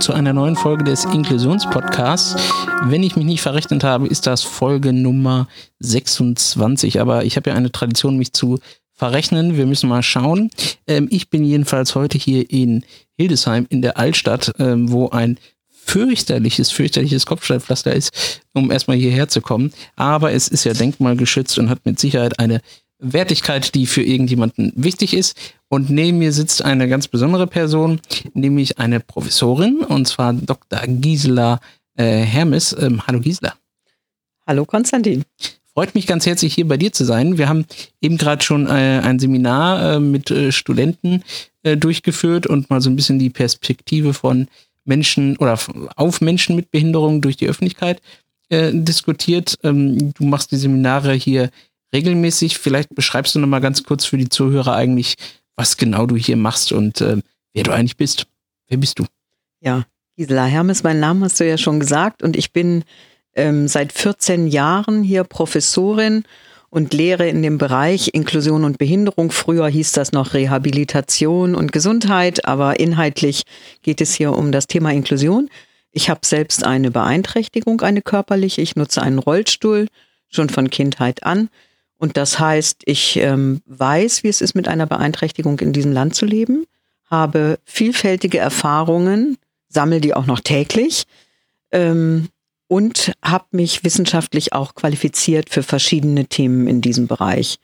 Zu einer neuen Folge des Inklusionspodcasts. Wenn ich mich nicht verrechnet habe, ist das Folge Nummer 26. Aber ich habe ja eine Tradition, mich zu verrechnen. Wir müssen mal schauen. Ähm, ich bin jedenfalls heute hier in Hildesheim in der Altstadt, ähm, wo ein fürchterliches, fürchterliches Kopfsteinpflaster ist, um erstmal hierher zu kommen. Aber es ist ja denkmalgeschützt und hat mit Sicherheit eine Wertigkeit, die für irgendjemanden wichtig ist. Und neben mir sitzt eine ganz besondere Person, nämlich eine Professorin, und zwar Dr. Gisela äh, Hermes. Ähm, hallo Gisela. Hallo Konstantin. Freut mich ganz herzlich, hier bei dir zu sein. Wir haben eben gerade schon äh, ein Seminar äh, mit äh, Studenten äh, durchgeführt und mal so ein bisschen die Perspektive von Menschen oder auf Menschen mit Behinderung durch die Öffentlichkeit äh, diskutiert. Ähm, du machst die Seminare hier regelmäßig. Vielleicht beschreibst du noch mal ganz kurz für die Zuhörer eigentlich, was genau du hier machst und äh, wer du eigentlich bist. Wer bist du? Ja, Gisela Hermes, mein Name hast du ja schon gesagt und ich bin ähm, seit 14 Jahren hier Professorin und lehre in dem Bereich Inklusion und Behinderung. Früher hieß das noch Rehabilitation und Gesundheit, aber inhaltlich geht es hier um das Thema Inklusion. Ich habe selbst eine Beeinträchtigung, eine körperliche. Ich nutze einen Rollstuhl schon von Kindheit an. Und das heißt, ich ähm, weiß, wie es ist, mit einer Beeinträchtigung in diesem Land zu leben, habe vielfältige Erfahrungen, sammle die auch noch täglich ähm, und habe mich wissenschaftlich auch qualifiziert für verschiedene Themen in diesem Bereich.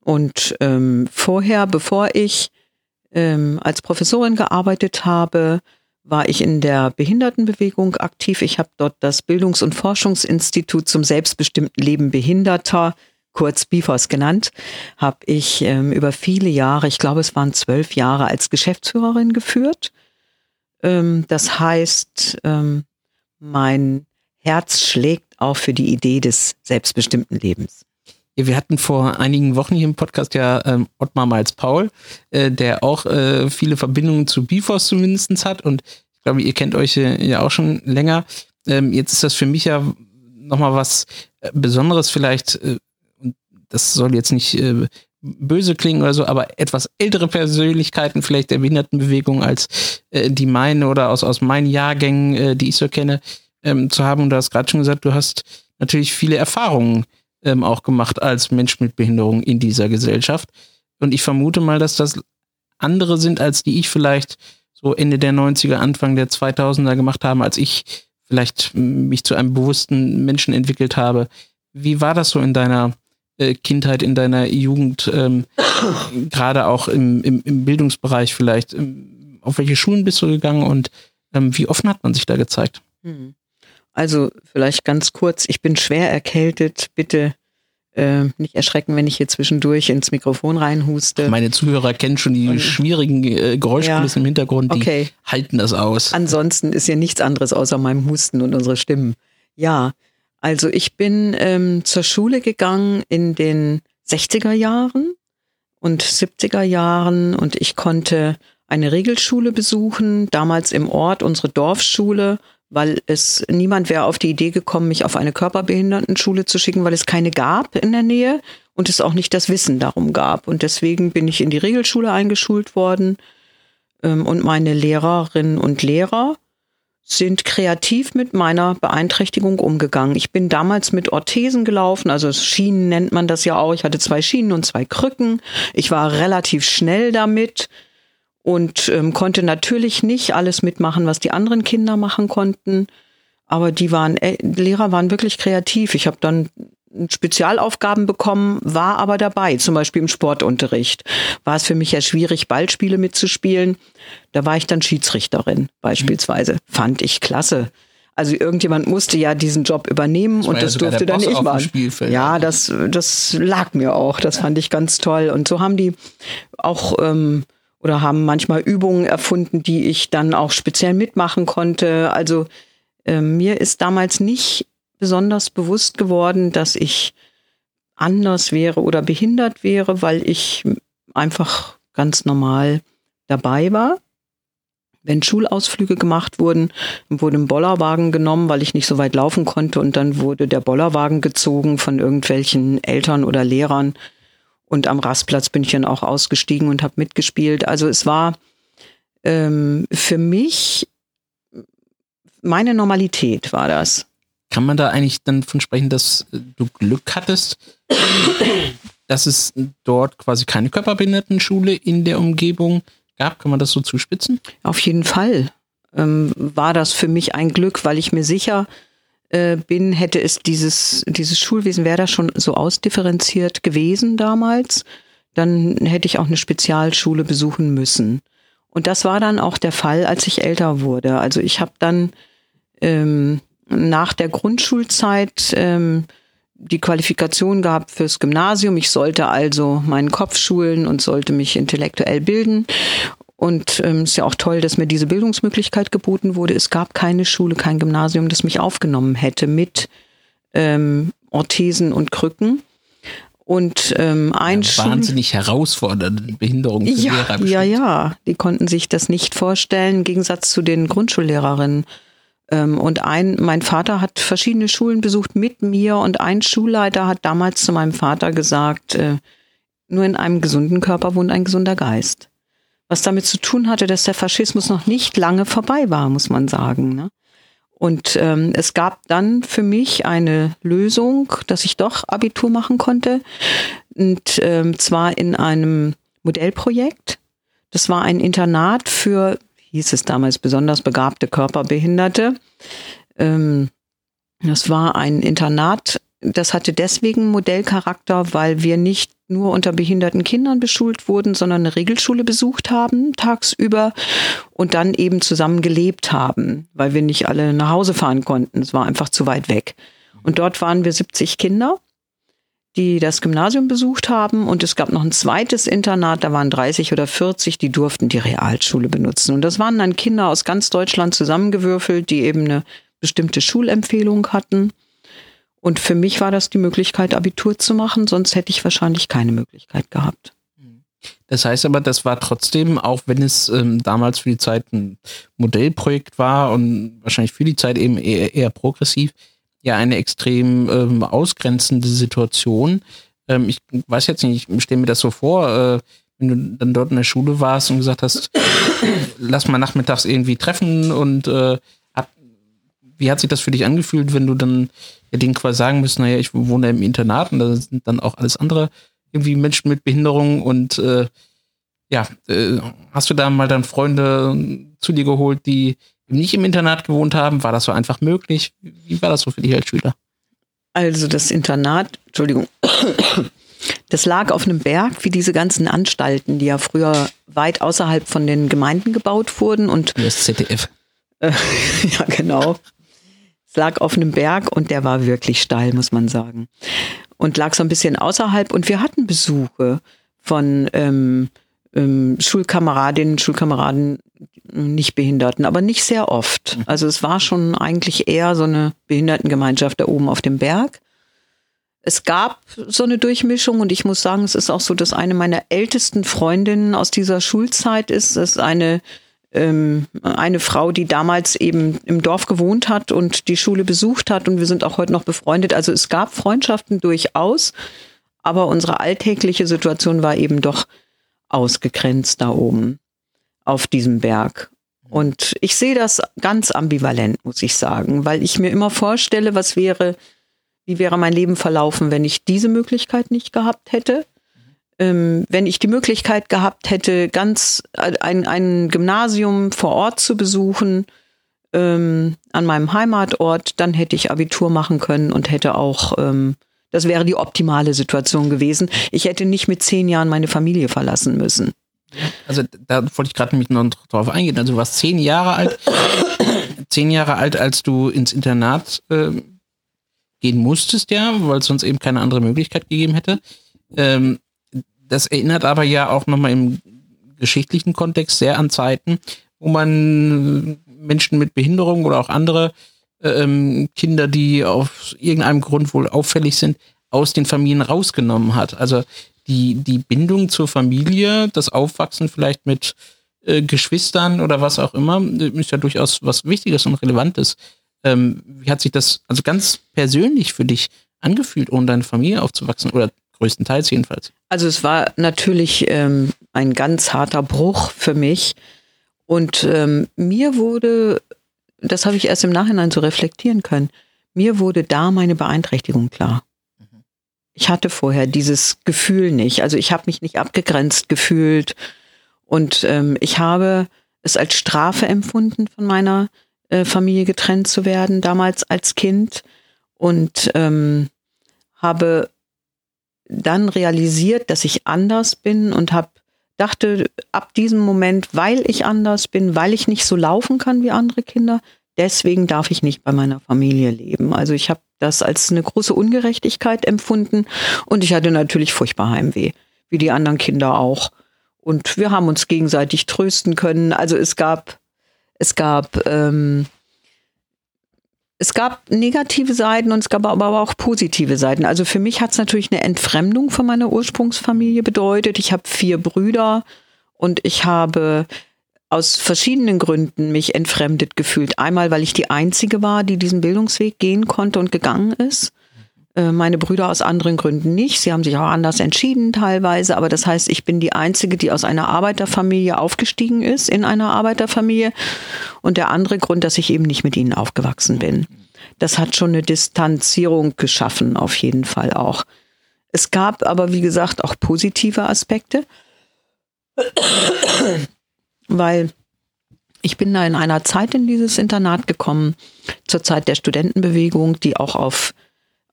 Und ähm, vorher, bevor ich ähm, als Professorin gearbeitet habe, war ich in der Behindertenbewegung aktiv. Ich habe dort das Bildungs- und Forschungsinstitut zum selbstbestimmten Leben Behinderter kurz BIFOS genannt, habe ich ähm, über viele Jahre, ich glaube es waren zwölf Jahre, als Geschäftsführerin geführt. Ähm, das heißt, ähm, mein Herz schlägt auch für die Idee des selbstbestimmten Lebens. Wir hatten vor einigen Wochen hier im Podcast ja ähm, Ottmar Malz Paul, äh, der auch äh, viele Verbindungen zu BIFOS zumindest hat und ich glaube, ihr kennt euch äh, ja auch schon länger. Ähm, jetzt ist das für mich ja nochmal was äh, Besonderes vielleicht, äh, das soll jetzt nicht äh, böse klingen oder so, aber etwas ältere Persönlichkeiten vielleicht der Behindertenbewegung als äh, die meine oder aus, aus meinen Jahrgängen, äh, die ich so kenne, ähm, zu haben. Und du hast gerade schon gesagt, du hast natürlich viele Erfahrungen ähm, auch gemacht als Mensch mit Behinderung in dieser Gesellschaft. Und ich vermute mal, dass das andere sind, als die ich vielleicht so Ende der 90er, Anfang der 2000er gemacht habe, als ich vielleicht mich zu einem bewussten Menschen entwickelt habe. Wie war das so in deiner Kindheit, in deiner Jugend, ähm, gerade auch im, im, im, Bildungsbereich vielleicht? Ähm, auf welche Schulen bist du gegangen und ähm, wie offen hat man sich da gezeigt? Hm. Also vielleicht ganz kurz, ich bin schwer erkältet. Bitte äh, nicht erschrecken, wenn ich hier zwischendurch ins Mikrofon reinhuste. Meine Zuhörer kennen schon die Und, schwierigen äh, Geräuschkulissen ja, im Hintergrund, die okay. halten das aus. Ansonsten ist ja nichts anderes außer meinem Husten und unsere Stimmen. Ja, also ich bin ähm, zur Schule gegangen in den 60er Jahren und 70er Jahren und ich konnte eine Regelschule besuchen, damals im Ort, unsere Dorfschule, weil es niemand wäre auf die Idee gekommen, mich auf eine Körperbehindertenschule zu schicken, weil es keine gab in der Nähe und es auch nicht das Wissen darum gab. Und deswegen bin ich in die Regelschule eingeschult worden ähm, und meine Lehrerinnen und Lehrer sind kreativ mit meiner Beeinträchtigung umgegangen. Ich bin damals mit Orthesen gelaufen, also Schienen nennt man das ja auch. Ich hatte zwei Schienen und zwei Krücken. Ich war relativ schnell damit und ähm, konnte natürlich nicht alles mitmachen, was die anderen Kinder machen konnten. Aber die waren, äh, Lehrer waren wirklich kreativ. Ich habe dann Spezialaufgaben bekommen, war aber dabei, zum Beispiel im Sportunterricht. War es für mich ja schwierig, Ballspiele mitzuspielen. Da war ich dann Schiedsrichterin beispielsweise. Mhm. Fand ich klasse. Also irgendjemand musste ja diesen Job übernehmen das und das durfte dann ich machen. Ja, das, das lag mir auch. Das fand ich ganz toll. Und so haben die auch ähm, oder haben manchmal Übungen erfunden, die ich dann auch speziell mitmachen konnte. Also äh, mir ist damals nicht besonders bewusst geworden, dass ich anders wäre oder behindert wäre, weil ich einfach ganz normal dabei war. Wenn Schulausflüge gemacht wurden, wurde ein Bollerwagen genommen, weil ich nicht so weit laufen konnte und dann wurde der Bollerwagen gezogen von irgendwelchen Eltern oder Lehrern und am Rastplatz bin ich dann auch ausgestiegen und habe mitgespielt. Also es war ähm, für mich meine Normalität war das. Kann man da eigentlich dann von sprechen, dass du Glück hattest, dass es dort quasi keine Körperbehindertenschule in der Umgebung gab? Kann man das so zuspitzen? Auf jeden Fall ähm, war das für mich ein Glück, weil ich mir sicher äh, bin, hätte es dieses, dieses Schulwesen, wäre das schon so ausdifferenziert gewesen damals, dann hätte ich auch eine Spezialschule besuchen müssen. Und das war dann auch der Fall, als ich älter wurde. Also ich habe dann ähm, nach der Grundschulzeit ähm, die Qualifikation gehabt fürs Gymnasium. Ich sollte also meinen Kopf schulen und sollte mich intellektuell bilden. Und ähm, ist ja auch toll, dass mir diese Bildungsmöglichkeit geboten wurde. Es gab keine Schule, kein Gymnasium, das mich aufgenommen hätte mit ähm, Orthesen und Krücken. Und ähm, ein ja, wahnsinnig herausfordernde Behinderung für ja, Lehrer. Bestimmt. Ja, ja, die konnten sich das nicht vorstellen, im Gegensatz zu den Grundschullehrerinnen. Ähm, und ein, mein Vater hat verschiedene Schulen besucht mit mir und ein Schulleiter hat damals zu meinem Vater gesagt, äh, nur in einem gesunden Körper wohnt ein gesunder Geist was damit zu tun hatte, dass der Faschismus noch nicht lange vorbei war, muss man sagen. Ne? Und ähm, es gab dann für mich eine Lösung, dass ich doch Abitur machen konnte. Und ähm, zwar in einem Modellprojekt. Das war ein Internat für, hieß es damals, besonders begabte Körperbehinderte. Ähm, das war ein Internat das hatte deswegen Modellcharakter, weil wir nicht nur unter behinderten Kindern beschult wurden, sondern eine Regelschule besucht haben tagsüber und dann eben zusammen gelebt haben, weil wir nicht alle nach Hause fahren konnten. Es war einfach zu weit weg. Und dort waren wir 70 Kinder, die das Gymnasium besucht haben und es gab noch ein zweites Internat, da waren 30 oder 40, die durften die Realschule benutzen. Und das waren dann Kinder aus ganz Deutschland zusammengewürfelt, die eben eine bestimmte Schulempfehlung hatten. Und für mich war das die Möglichkeit, Abitur zu machen, sonst hätte ich wahrscheinlich keine Möglichkeit gehabt. Das heißt aber, das war trotzdem, auch wenn es ähm, damals für die Zeit ein Modellprojekt war und wahrscheinlich für die Zeit eben eher, eher progressiv, ja eine extrem ähm, ausgrenzende Situation. Ähm, ich weiß jetzt nicht, ich stelle mir das so vor, äh, wenn du dann dort in der Schule warst und gesagt hast, lass mal nachmittags irgendwie treffen und äh, wie hat sich das für dich angefühlt, wenn du dann ja, denen quasi sagen müsst, naja, ich wohne im Internat und da sind dann auch alles andere irgendwie Menschen mit Behinderung und äh, ja, äh, hast du da mal dann Freunde zu dir geholt, die nicht im Internat gewohnt haben? War das so einfach möglich? Wie war das so für dich als Schüler? Also das Internat, Entschuldigung, das lag auf einem Berg, wie diese ganzen Anstalten, die ja früher weit außerhalb von den Gemeinden gebaut wurden und das ZDF. Äh, ja, genau lag auf einem Berg und der war wirklich steil, muss man sagen. Und lag so ein bisschen außerhalb und wir hatten Besuche von ähm, ähm, Schulkameradinnen, Schulkameraden, nicht Behinderten, aber nicht sehr oft. Mhm. Also es war schon eigentlich eher so eine Behindertengemeinschaft da oben auf dem Berg. Es gab so eine Durchmischung und ich muss sagen, es ist auch so, dass eine meiner ältesten Freundinnen aus dieser Schulzeit ist. Es ist eine ähm, eine Frau, die damals eben im Dorf gewohnt hat und die Schule besucht hat und wir sind auch heute noch befreundet. Also es gab Freundschaften durchaus, aber unsere alltägliche Situation war eben doch ausgegrenzt da oben auf diesem Berg. Und ich sehe das ganz ambivalent, muss ich sagen, weil ich mir immer vorstelle, was wäre, wie wäre mein Leben verlaufen, wenn ich diese Möglichkeit nicht gehabt hätte ähm, wenn ich die Möglichkeit gehabt hätte, ganz ein, ein Gymnasium vor Ort zu besuchen, ähm, an meinem Heimatort, dann hätte ich Abitur machen können und hätte auch, ähm, das wäre die optimale Situation gewesen. Ich hätte nicht mit zehn Jahren meine Familie verlassen müssen. Also da wollte ich gerade nämlich noch drauf eingehen. Also du warst zehn Jahre alt, zehn Jahre alt, als du ins Internat äh, gehen musstest, ja, weil es sonst eben keine andere Möglichkeit gegeben hätte. Ähm, das erinnert aber ja auch nochmal im geschichtlichen Kontext sehr an Zeiten, wo man Menschen mit Behinderung oder auch andere ähm, Kinder, die aus irgendeinem Grund wohl auffällig sind, aus den Familien rausgenommen hat. Also die, die Bindung zur Familie, das Aufwachsen vielleicht mit äh, Geschwistern oder was auch immer, ist ja durchaus was Wichtiges und Relevantes. Ähm, wie hat sich das also ganz persönlich für dich angefühlt, ohne deine Familie aufzuwachsen oder größtenteils jedenfalls? Also es war natürlich ähm, ein ganz harter Bruch für mich. Und ähm, mir wurde, das habe ich erst im Nachhinein so reflektieren können, mir wurde da meine Beeinträchtigung klar. Ich hatte vorher dieses Gefühl nicht. Also ich habe mich nicht abgegrenzt gefühlt und ähm, ich habe es als Strafe empfunden, von meiner äh, Familie getrennt zu werden, damals als Kind und ähm, habe dann realisiert, dass ich anders bin und habe dachte ab diesem Moment, weil ich anders bin, weil ich nicht so laufen kann wie andere Kinder, deswegen darf ich nicht bei meiner Familie leben. Also ich habe das als eine große Ungerechtigkeit empfunden und ich hatte natürlich furchtbar Heimweh, wie die anderen Kinder auch. Und wir haben uns gegenseitig trösten können. Also es gab, es gab, ähm, es gab negative Seiten und es gab aber auch positive Seiten. Also für mich hat es natürlich eine Entfremdung von meiner Ursprungsfamilie bedeutet. Ich habe vier Brüder und ich habe aus verschiedenen Gründen mich entfremdet gefühlt. Einmal, weil ich die Einzige war, die diesen Bildungsweg gehen konnte und gegangen ist. Äh, meine Brüder aus anderen Gründen nicht. Sie haben sich auch anders entschieden teilweise, aber das heißt, ich bin die Einzige, die aus einer Arbeiterfamilie aufgestiegen ist, in einer Arbeiterfamilie. Und der andere Grund, dass ich eben nicht mit ihnen aufgewachsen bin. Das hat schon eine Distanzierung geschaffen, auf jeden Fall auch. Es gab aber, wie gesagt, auch positive Aspekte weil ich bin da in einer Zeit in dieses Internat gekommen, zur Zeit der Studentenbewegung, die auch auf,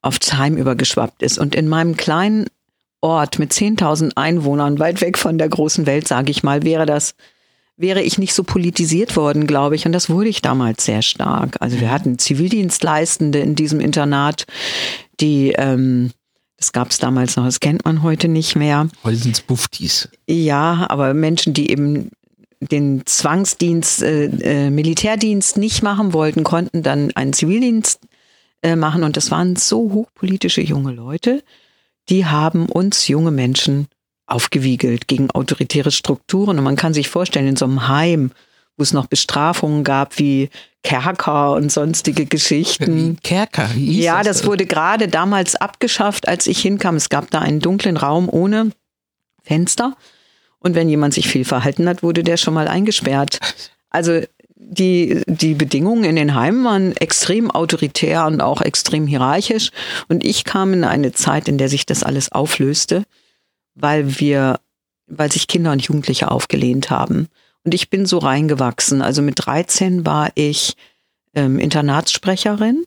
aufs Heim übergeschwappt ist. Und in meinem kleinen Ort mit 10.000 Einwohnern, weit weg von der großen Welt, sage ich mal, wäre das, wäre ich nicht so politisiert worden, glaube ich. Und das wurde ich damals sehr stark. Also wir hatten Zivildienstleistende in diesem Internat, die, ähm, das gab es damals noch, das kennt man heute nicht mehr. Heute sind es Buftis. Ja, aber Menschen, die eben den Zwangsdienst, äh, äh, Militärdienst nicht machen wollten, konnten dann einen Zivildienst äh, machen. Und das waren so hochpolitische junge Leute, die haben uns junge Menschen aufgewiegelt gegen autoritäre Strukturen. Und man kann sich vorstellen, in so einem Heim, wo es noch Bestrafungen gab wie Kerker und sonstige Geschichten. Kerker, wie Ja, das, das wurde gerade damals abgeschafft, als ich hinkam. Es gab da einen dunklen Raum ohne Fenster. Und wenn jemand sich viel verhalten hat, wurde der schon mal eingesperrt. Also die, die Bedingungen in den Heimen waren extrem autoritär und auch extrem hierarchisch. Und ich kam in eine Zeit, in der sich das alles auflöste, weil wir, weil sich Kinder und Jugendliche aufgelehnt haben. Und ich bin so reingewachsen. Also mit 13 war ich ähm, Internatssprecherin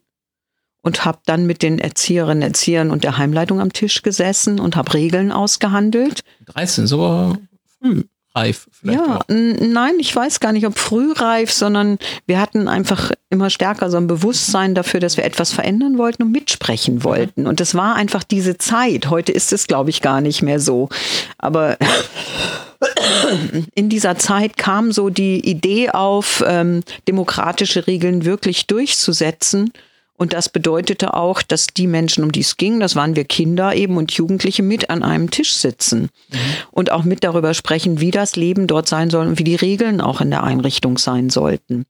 und habe dann mit den Erzieherinnen, Erziehern und der Heimleitung am Tisch gesessen und habe Regeln ausgehandelt. 13, so frühreif vielleicht Ja, nein, ich weiß gar nicht, ob frühreif, sondern wir hatten einfach immer stärker so ein Bewusstsein dafür, dass wir etwas verändern wollten und mitsprechen wollten. Und das war einfach diese Zeit. Heute ist es, glaube ich, gar nicht mehr so. Aber in dieser Zeit kam so die Idee auf, ähm, demokratische Regeln wirklich durchzusetzen und das bedeutete auch, dass die Menschen, um die es ging, das waren wir Kinder eben und Jugendliche, mit an einem Tisch sitzen mhm. und auch mit darüber sprechen, wie das Leben dort sein soll und wie die Regeln auch in der Einrichtung sein sollten.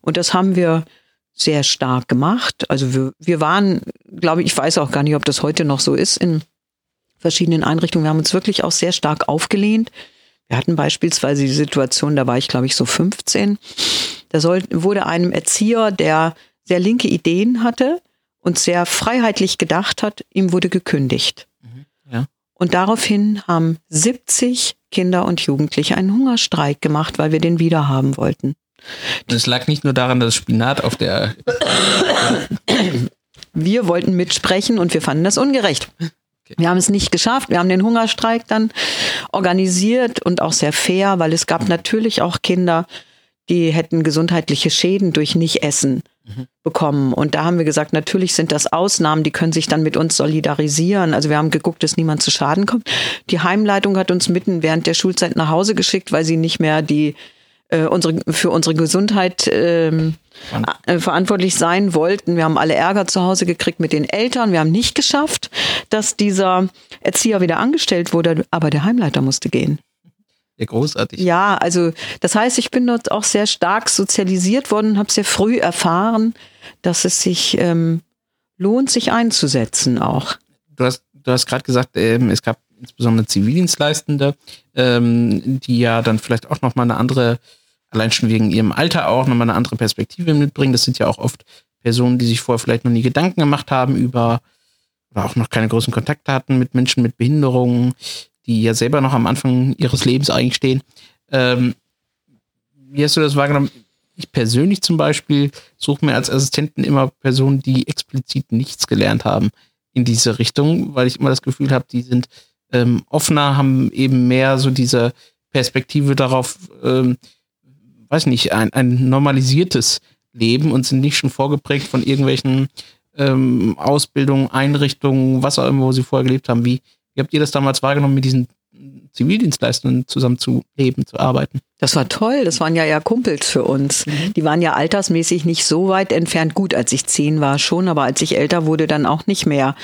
Und das haben wir sehr stark gemacht. Also wir, wir waren, glaube ich, ich weiß auch gar nicht, ob das heute noch so ist in verschiedenen Einrichtungen. Wir haben uns wirklich auch sehr stark aufgelehnt. Wir hatten beispielsweise die Situation, da war ich, glaube ich, so 15. Da soll, wurde einem Erzieher, der sehr linke Ideen hatte und sehr freiheitlich gedacht hat, ihm wurde gekündigt. Mhm, ja. Und daraufhin haben 70 Kinder und Jugendliche einen Hungerstreik gemacht, weil wir den wiederhaben wollten. Es lag nicht nur daran, dass Spinat auf der. wir wollten mitsprechen und wir fanden das ungerecht. Wir haben es nicht geschafft. Wir haben den Hungerstreik dann organisiert und auch sehr fair, weil es gab natürlich auch Kinder, die hätten gesundheitliche Schäden durch Nicht-Essen bekommen. Und da haben wir gesagt, natürlich sind das Ausnahmen, die können sich dann mit uns solidarisieren. Also wir haben geguckt, dass niemand zu Schaden kommt. Die Heimleitung hat uns mitten während der Schulzeit nach Hause geschickt, weil sie nicht mehr die äh, unsere, für unsere Gesundheit ähm, äh, verantwortlich sein wollten. Wir haben alle Ärger zu Hause gekriegt mit den Eltern. Wir haben nicht geschafft, dass dieser Erzieher wieder angestellt wurde, aber der Heimleiter musste gehen. Ja, großartig. Ja, also das heißt, ich bin dort auch sehr stark sozialisiert worden und habe sehr früh erfahren, dass es sich ähm, lohnt, sich einzusetzen auch. Du hast, du hast gerade gesagt, ähm, es gab insbesondere Zivildienstleistende, ähm, die ja dann vielleicht auch nochmal eine andere allein schon wegen ihrem Alter auch nochmal eine andere Perspektive mitbringen. Das sind ja auch oft Personen, die sich vorher vielleicht noch nie Gedanken gemacht haben über oder auch noch keine großen Kontakte hatten mit Menschen mit Behinderungen, die ja selber noch am Anfang ihres Lebens eigentlich stehen. Ähm, wie hast du das wahrgenommen? Ich persönlich zum Beispiel suche mir als Assistenten immer Personen, die explizit nichts gelernt haben in diese Richtung, weil ich immer das Gefühl habe, die sind ähm, offener, haben eben mehr so diese Perspektive darauf, ähm, weiß nicht, ein, ein normalisiertes Leben und sind nicht schon vorgeprägt von irgendwelchen ähm, Ausbildungen, Einrichtungen, was auch immer, wo sie vorher gelebt haben. Wie, habt ihr das damals wahrgenommen, mit diesen Zivildienstleistenden zusammen zu leben, zu arbeiten? Das war toll. Das waren ja ja Kumpels für uns. Mhm. Die waren ja altersmäßig nicht so weit entfernt. Gut, als ich zehn war schon, aber als ich älter wurde, dann auch nicht mehr.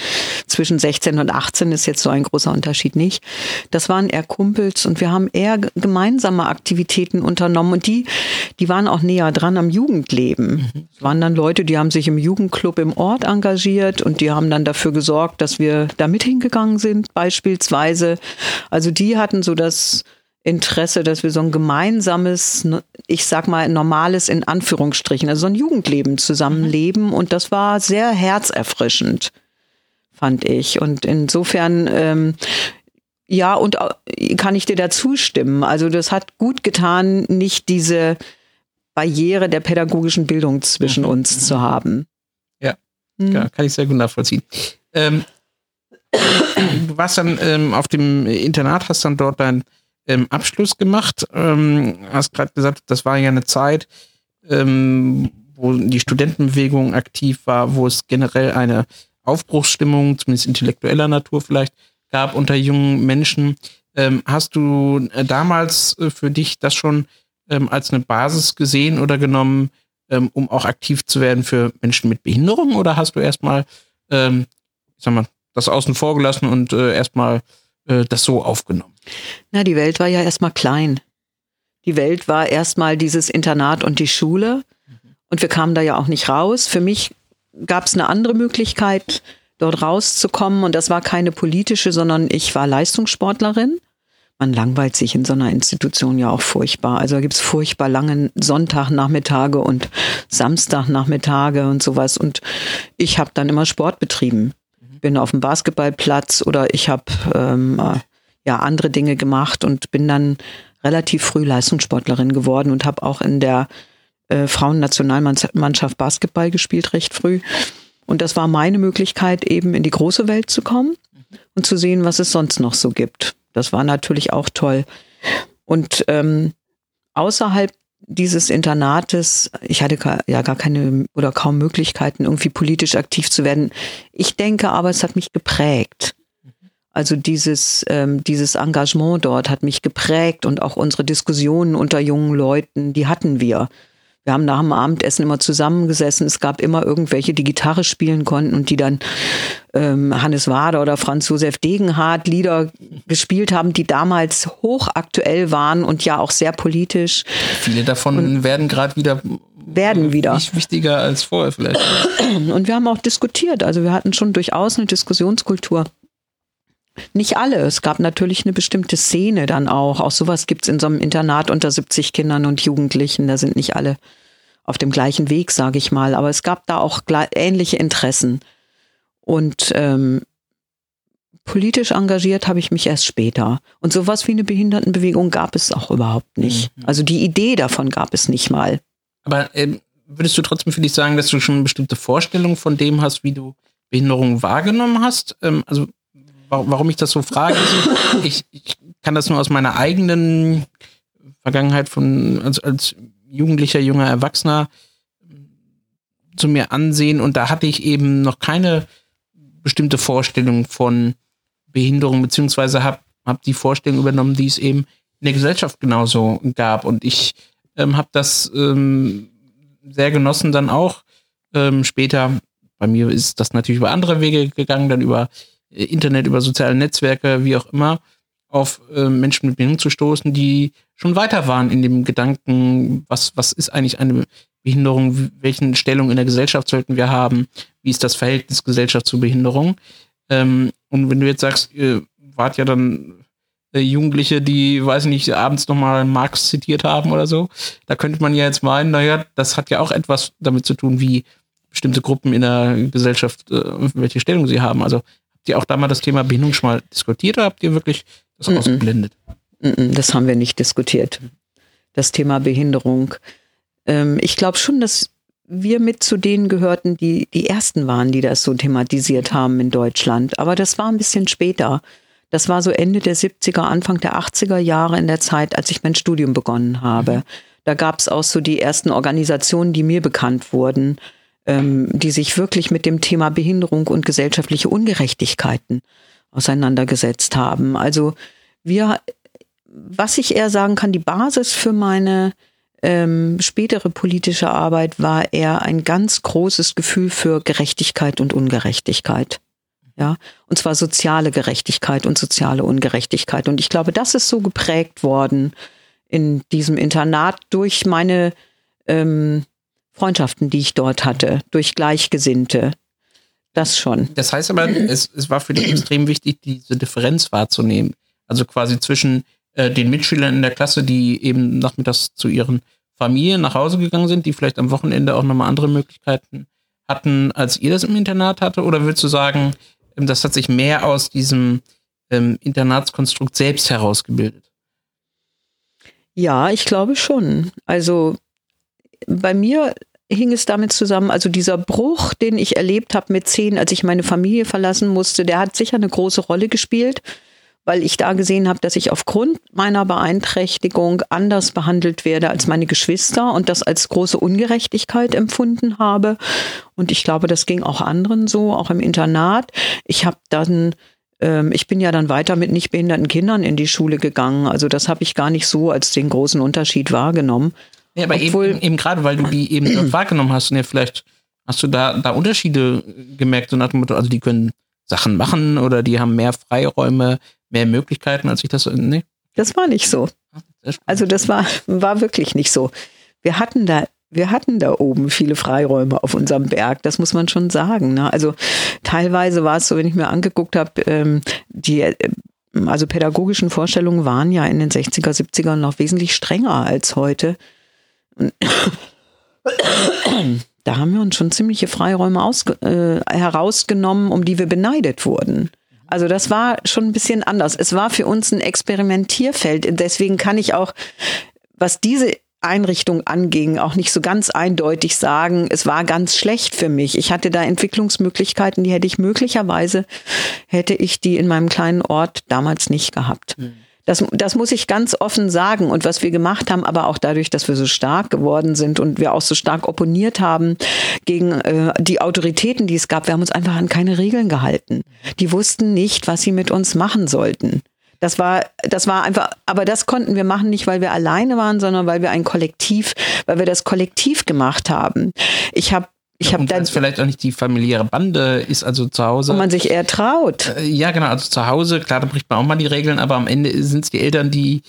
Zwischen 16 und 18 ist jetzt so ein großer Unterschied nicht. Das waren eher Kumpels und wir haben eher gemeinsame Aktivitäten unternommen und die, die waren auch näher dran am Jugendleben. Mhm. Es waren dann Leute, die haben sich im Jugendclub im Ort engagiert und die haben dann dafür gesorgt, dass wir da mit hingegangen sind, beispielsweise. Also die hatten so das, Interesse, dass wir so ein gemeinsames, ich sag mal normales in Anführungsstrichen, also so ein Jugendleben zusammenleben. Und das war sehr herzerfrischend, fand ich. Und insofern, ähm, ja, und kann ich dir dazu stimmen. Also das hat gut getan, nicht diese Barriere der pädagogischen Bildung zwischen mhm. uns zu haben. Ja, mhm. kann ich sehr gut nachvollziehen. Ähm, du warst dann ähm, auf dem Internat, hast dann dort dein ähm, Abschluss gemacht. Ähm, hast gerade gesagt, das war ja eine Zeit, ähm, wo die Studentenbewegung aktiv war, wo es generell eine Aufbruchsstimmung, zumindest intellektueller Natur vielleicht, gab unter jungen Menschen. Ähm, hast du äh, damals äh, für dich das schon ähm, als eine Basis gesehen oder genommen, um auch aktiv zu werden für Menschen mit Behinderung? Oder hast du erstmal, ähm, ich sag mal, das außen vor gelassen und äh, erstmal äh, das so aufgenommen? Na, die Welt war ja erstmal klein. Die Welt war erstmal dieses Internat und die Schule. Und wir kamen da ja auch nicht raus. Für mich gab es eine andere Möglichkeit, dort rauszukommen. Und das war keine politische, sondern ich war Leistungssportlerin. Man langweilt sich in so einer Institution ja auch furchtbar. Also da gibt es furchtbar lange Sonntagnachmittage und Samstagnachmittage und sowas. Und ich habe dann immer Sport betrieben bin auf dem Basketballplatz oder ich habe ähm, äh, ja andere Dinge gemacht und bin dann relativ früh Leistungssportlerin geworden und habe auch in der äh, Frauennationalmannschaft Basketball gespielt recht früh. Und das war meine Möglichkeit, eben in die große Welt zu kommen und zu sehen, was es sonst noch so gibt. Das war natürlich auch toll. Und ähm, außerhalb dieses Internates, ich hatte ja gar keine oder kaum Möglichkeiten, irgendwie politisch aktiv zu werden. Ich denke aber, es hat mich geprägt. Also dieses, ähm, dieses Engagement dort hat mich geprägt und auch unsere Diskussionen unter jungen Leuten, die hatten wir. Wir haben nach dem Abendessen immer zusammengesessen. Es gab immer irgendwelche, die Gitarre spielen konnten und die dann ähm, Hannes Wader oder Franz Josef Degenhardt Lieder gespielt haben, die damals hochaktuell waren und ja auch sehr politisch. Viele davon und werden gerade wieder werden wieder. Nicht wichtiger als vorher vielleicht. Und wir haben auch diskutiert. Also wir hatten schon durchaus eine Diskussionskultur. Nicht alle. Es gab natürlich eine bestimmte Szene dann auch. Auch sowas gibt es in so einem Internat unter 70 Kindern und Jugendlichen. Da sind nicht alle auf dem gleichen Weg, sage ich mal. Aber es gab da auch ähnliche Interessen. Und ähm, politisch engagiert habe ich mich erst später. Und sowas wie eine Behindertenbewegung gab es auch überhaupt nicht. Mhm. Also die Idee davon gab es nicht mal. Aber ähm, würdest du trotzdem für dich sagen, dass du schon eine bestimmte Vorstellung von dem hast, wie du Behinderung wahrgenommen hast? Ähm, also warum ich das so frage, ich, ich kann das nur aus meiner eigenen Vergangenheit von als, als jugendlicher, junger Erwachsener zu mir ansehen und da hatte ich eben noch keine bestimmte Vorstellung von Behinderung, beziehungsweise habe hab die Vorstellung übernommen, die es eben in der Gesellschaft genauso gab. Und ich ähm, habe das ähm, sehr genossen dann auch. Ähm, später, bei mir ist das natürlich über andere Wege gegangen, dann über Internet, über soziale Netzwerke, wie auch immer, auf äh, Menschen mit Behinderung zu stoßen, die schon weiter waren in dem Gedanken, was, was ist eigentlich eine Behinderung, welchen Stellung in der Gesellschaft sollten wir haben, wie ist das Verhältnis Gesellschaft zu Behinderung. Ähm, und wenn du jetzt sagst, ihr wart ja dann äh, Jugendliche, die, weiß ich nicht, abends nochmal Marx zitiert haben oder so. Da könnte man ja jetzt meinen, naja, das hat ja auch etwas damit zu tun, wie bestimmte Gruppen in der Gesellschaft, äh, welche Stellung sie haben. Also habt ihr auch da mal das Thema Behinderung schon mal diskutiert oder habt ihr wirklich das mm ausgeblendet? Das haben wir nicht diskutiert. Das Thema Behinderung. Ähm, ich glaube schon, dass wir mit zu denen gehörten, die die ersten waren, die das so thematisiert haben in Deutschland. Aber das war ein bisschen später. Das war so Ende der 70er, Anfang der 80er Jahre in der Zeit, als ich mein Studium begonnen habe. Mhm. Da gab es auch so die ersten Organisationen, die mir bekannt wurden, ähm, die sich wirklich mit dem Thema Behinderung und gesellschaftliche Ungerechtigkeiten auseinandergesetzt haben. Also wir, was ich eher sagen kann, die Basis für meine ähm, spätere politische Arbeit war eher ein ganz großes Gefühl für Gerechtigkeit und Ungerechtigkeit. Ja, und zwar soziale Gerechtigkeit und soziale Ungerechtigkeit. Und ich glaube, das ist so geprägt worden in diesem Internat durch meine ähm, Freundschaften, die ich dort hatte, durch Gleichgesinnte. Das schon. Das heißt aber, es, es war für dich extrem wichtig, diese Differenz wahrzunehmen. Also quasi zwischen äh, den Mitschülern in der Klasse, die eben nachmittags zu ihren Familien nach Hause gegangen sind, die vielleicht am Wochenende auch nochmal andere Möglichkeiten hatten, als ihr das im Internat hatte? Oder würdest du sagen, ähm, das hat sich mehr aus diesem ähm, Internatskonstrukt selbst herausgebildet? Ja, ich glaube schon. Also bei mir hing es damit zusammen, also dieser Bruch, den ich erlebt habe mit zehn, als ich meine Familie verlassen musste, der hat sicher eine große Rolle gespielt weil ich da gesehen habe, dass ich aufgrund meiner Beeinträchtigung anders behandelt werde als meine Geschwister und das als große Ungerechtigkeit empfunden habe. Und ich glaube, das ging auch anderen so, auch im Internat. Ich habe dann ähm, ich bin ja dann weiter mit nicht behinderten Kindern in die Schule gegangen. Also das habe ich gar nicht so als den großen Unterschied wahrgenommen. Ja, aber Obwohl, eben, eben gerade, weil du die eben dort wahrgenommen hast und ja vielleicht hast du da, da Unterschiede gemerkt, so nach dem Motto, also die können Sachen machen oder die haben mehr Freiräume, mehr Möglichkeiten, als ich das. Nee. Das war nicht so. Also das war, war wirklich nicht so. Wir hatten da wir hatten da oben viele Freiräume auf unserem Berg, das muss man schon sagen. Ne? Also teilweise war es so, wenn ich mir angeguckt habe, ähm, die äh, also pädagogischen Vorstellungen waren ja in den 60er, 70er noch wesentlich strenger als heute. Da haben wir uns schon ziemliche Freiräume aus, äh, herausgenommen, um die wir beneidet wurden. Also das war schon ein bisschen anders. Es war für uns ein Experimentierfeld. Deswegen kann ich auch, was diese Einrichtung anging, auch nicht so ganz eindeutig sagen, es war ganz schlecht für mich. Ich hatte da Entwicklungsmöglichkeiten, die hätte ich möglicherweise, hätte ich die in meinem kleinen Ort damals nicht gehabt. Mhm. Das, das muss ich ganz offen sagen. Und was wir gemacht haben, aber auch dadurch, dass wir so stark geworden sind und wir auch so stark opponiert haben gegen äh, die Autoritäten, die es gab, wir haben uns einfach an keine Regeln gehalten. Die wussten nicht, was sie mit uns machen sollten. Das war, das war einfach, aber das konnten wir machen nicht, weil wir alleine waren, sondern weil wir ein Kollektiv, weil wir das Kollektiv gemacht haben. Ich habe ich habe dann vielleicht auch nicht die familiäre Bande ist also zu Hause. Und man sich eher traut. Äh, ja, genau, also zu Hause, klar, da bricht man auch mal die Regeln, aber am Ende sind es die Eltern, die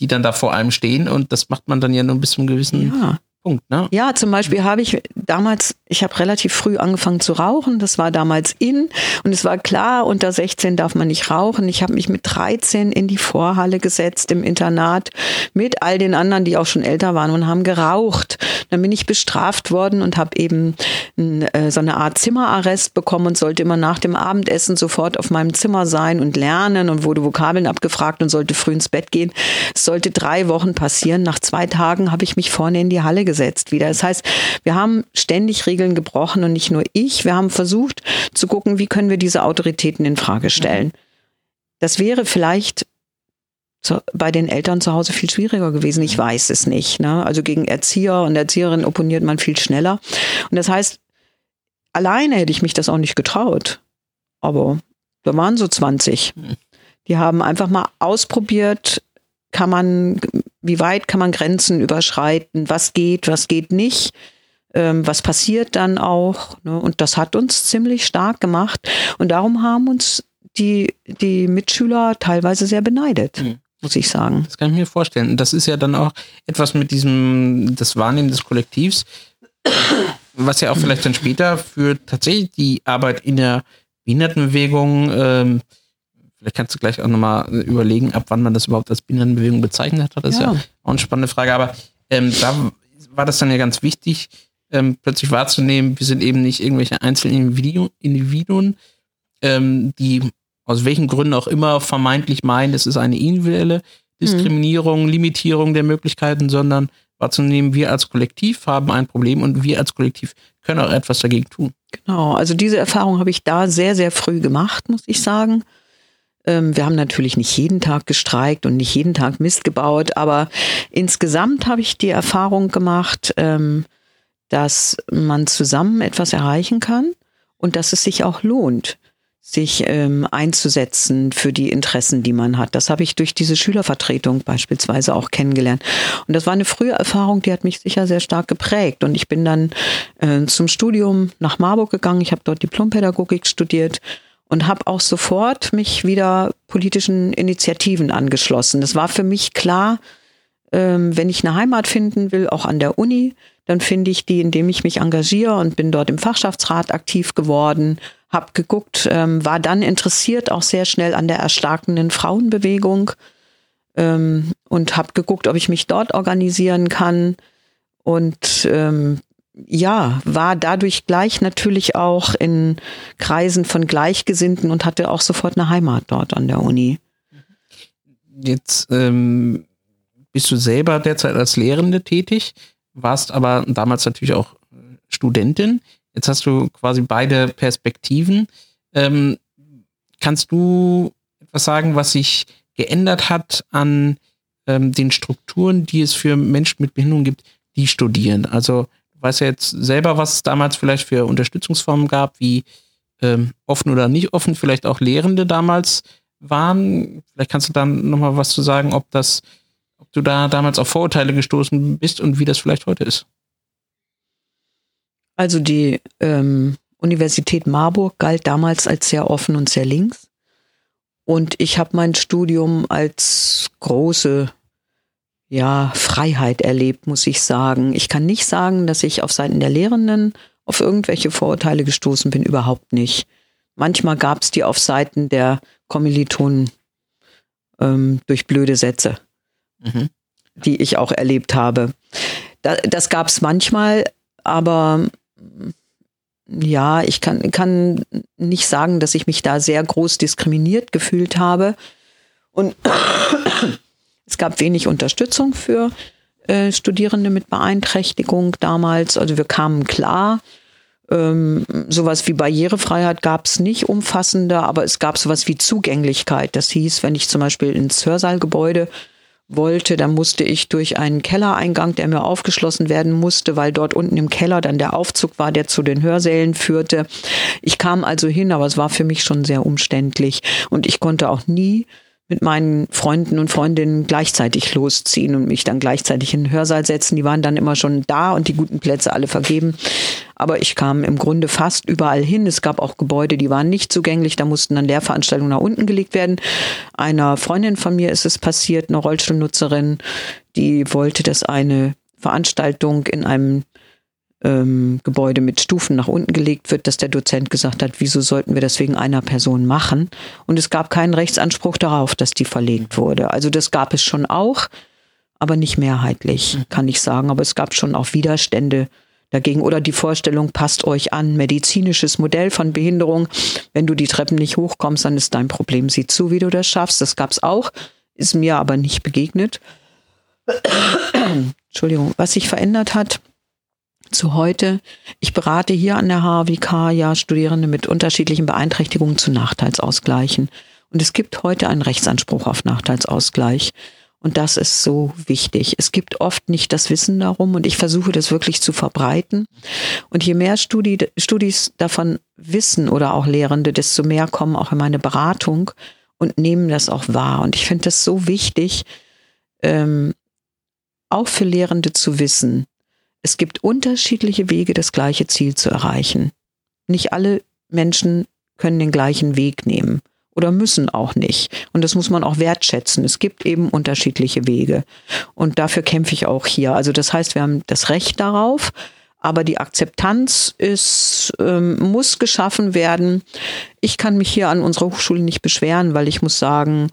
die dann da vor allem stehen und das macht man dann ja nur bis zu einem gewissen ja. Punkt, ne? Ja, zum Beispiel habe ich damals, ich habe relativ früh angefangen zu rauchen. Das war damals in und es war klar, unter 16 darf man nicht rauchen. Ich habe mich mit 13 in die Vorhalle gesetzt im Internat mit all den anderen, die auch schon älter waren und haben geraucht. Dann bin ich bestraft worden und habe eben äh, so eine Art Zimmerarrest bekommen und sollte immer nach dem Abendessen sofort auf meinem Zimmer sein und lernen und wurde Vokabeln abgefragt und sollte früh ins Bett gehen. Es sollte drei Wochen passieren. Nach zwei Tagen habe ich mich vorne in die Halle gesetzt gesetzt wieder. Das heißt, wir haben ständig Regeln gebrochen und nicht nur ich. Wir haben versucht zu gucken, wie können wir diese Autoritäten in Frage stellen. Das wäre vielleicht zu, bei den Eltern zu Hause viel schwieriger gewesen. Ich weiß es nicht. Ne? Also gegen Erzieher und Erzieherinnen opponiert man viel schneller. Und das heißt, alleine hätte ich mich das auch nicht getraut. Aber wir waren so 20. Hm. Die haben einfach mal ausprobiert, kann man wie weit kann man Grenzen überschreiten? Was geht, was geht nicht? Ähm, was passiert dann auch? Ne? Und das hat uns ziemlich stark gemacht. Und darum haben uns die, die Mitschüler teilweise sehr beneidet. Mhm muss ich sagen. Das kann ich mir vorstellen. Das ist ja dann auch etwas mit diesem, das Wahrnehmen des Kollektivs, was ja auch vielleicht dann später für tatsächlich die Arbeit in der Behindertenbewegung ähm, vielleicht kannst du gleich auch nochmal überlegen, ab wann man das überhaupt als Binnenbewegung bezeichnet hat. Das ja. ist ja auch eine spannende Frage. Aber ähm, da war das dann ja ganz wichtig, ähm, plötzlich wahrzunehmen, wir sind eben nicht irgendwelche einzelnen Individuen, ähm, die aus welchen Gründen auch immer vermeintlich meinen, es ist eine individuelle Diskriminierung, mhm. Limitierung der Möglichkeiten, sondern wahrzunehmen, wir als Kollektiv haben ein Problem und wir als Kollektiv können auch etwas dagegen tun. Genau, also diese Erfahrung habe ich da sehr, sehr früh gemacht, muss ich sagen. Ähm, wir haben natürlich nicht jeden Tag gestreikt und nicht jeden Tag Mist gebaut, aber insgesamt habe ich die Erfahrung gemacht, ähm, dass man zusammen etwas erreichen kann und dass es sich auch lohnt sich ähm, einzusetzen für die Interessen, die man hat. Das habe ich durch diese Schülervertretung beispielsweise auch kennengelernt. Und das war eine frühe Erfahrung, die hat mich sicher sehr stark geprägt. Und ich bin dann äh, zum Studium nach Marburg gegangen. Ich habe dort Diplompädagogik studiert und habe auch sofort mich wieder politischen Initiativen angeschlossen. Das war für mich klar, ähm, wenn ich eine Heimat finden will, auch an der Uni, dann finde ich die, indem ich mich engagiere und bin dort im Fachschaftsrat aktiv geworden, habe geguckt, ähm, war dann interessiert auch sehr schnell an der erstarkenden Frauenbewegung ähm, und habe geguckt, ob ich mich dort organisieren kann. Und ja, war dadurch gleich natürlich auch in Kreisen von Gleichgesinnten und hatte auch sofort eine Heimat dort an der Uni. Jetzt ähm, bist du selber derzeit als Lehrende tätig, warst aber damals natürlich auch Studentin. Jetzt hast du quasi beide Perspektiven. Ähm, kannst du etwas sagen, was sich geändert hat an ähm, den Strukturen, die es für Menschen mit Behinderung gibt, die studieren? Also du weißt ja jetzt selber, was es damals vielleicht für Unterstützungsformen gab, wie ähm, offen oder nicht offen, vielleicht auch Lehrende damals waren. Vielleicht kannst du dann nochmal was zu sagen, ob das, ob du da damals auf Vorurteile gestoßen bist und wie das vielleicht heute ist. Also die ähm, Universität Marburg galt damals als sehr offen und sehr links. Und ich habe mein Studium als große ja, Freiheit erlebt, muss ich sagen. Ich kann nicht sagen, dass ich auf Seiten der Lehrenden auf irgendwelche Vorurteile gestoßen bin, überhaupt nicht. Manchmal gab es die auf Seiten der Kommilitonen ähm, durch blöde Sätze, mhm. die ich auch erlebt habe. Da, das gab es manchmal, aber ja, ich kann, kann nicht sagen, dass ich mich da sehr groß diskriminiert gefühlt habe. Und es gab wenig Unterstützung für äh, Studierende mit Beeinträchtigung damals. Also wir kamen klar. Ähm, sowas wie Barrierefreiheit gab es nicht umfassender, aber es gab sowas wie Zugänglichkeit. Das hieß, wenn ich zum Beispiel ins Hörsaalgebäude wollte, dann musste ich durch einen Kellereingang, der mir aufgeschlossen werden musste, weil dort unten im Keller dann der Aufzug war, der zu den Hörsälen führte. Ich kam also hin, aber es war für mich schon sehr umständlich und ich konnte auch nie mit meinen Freunden und Freundinnen gleichzeitig losziehen und mich dann gleichzeitig in den Hörsaal setzen. Die waren dann immer schon da und die guten Plätze alle vergeben. Aber ich kam im Grunde fast überall hin. Es gab auch Gebäude, die waren nicht zugänglich. Da mussten dann Lehrveranstaltungen nach unten gelegt werden. Einer Freundin von mir ist es passiert, eine Rollstuhlnutzerin, die wollte, dass eine Veranstaltung in einem ähm, Gebäude mit Stufen nach unten gelegt wird, dass der Dozent gesagt hat, wieso sollten wir das wegen einer Person machen? Und es gab keinen Rechtsanspruch darauf, dass die verlegt wurde. Also das gab es schon auch, aber nicht mehrheitlich, mhm. kann ich sagen. Aber es gab schon auch Widerstände dagegen oder die Vorstellung, passt euch an, medizinisches Modell von Behinderung. Wenn du die Treppen nicht hochkommst, dann ist dein Problem. Sieh zu, wie du das schaffst. Das gab es auch, ist mir aber nicht begegnet. Entschuldigung, was sich verändert hat, zu heute. Ich berate hier an der HWK ja Studierende mit unterschiedlichen Beeinträchtigungen zu Nachteilsausgleichen. Und es gibt heute einen Rechtsanspruch auf Nachteilsausgleich. Und das ist so wichtig. Es gibt oft nicht das Wissen darum und ich versuche das wirklich zu verbreiten. Und je mehr Studi Studis davon wissen oder auch Lehrende, desto mehr kommen auch in meine Beratung und nehmen das auch wahr. Und ich finde das so wichtig, ähm, auch für Lehrende zu wissen, es gibt unterschiedliche Wege, das gleiche Ziel zu erreichen. Nicht alle Menschen können den gleichen Weg nehmen oder müssen auch nicht. Und das muss man auch wertschätzen. Es gibt eben unterschiedliche Wege. Und dafür kämpfe ich auch hier. Also das heißt, wir haben das Recht darauf, Aber die Akzeptanz ist, ähm, muss geschaffen werden. Ich kann mich hier an unserer Hochschule nicht beschweren, weil ich muss sagen,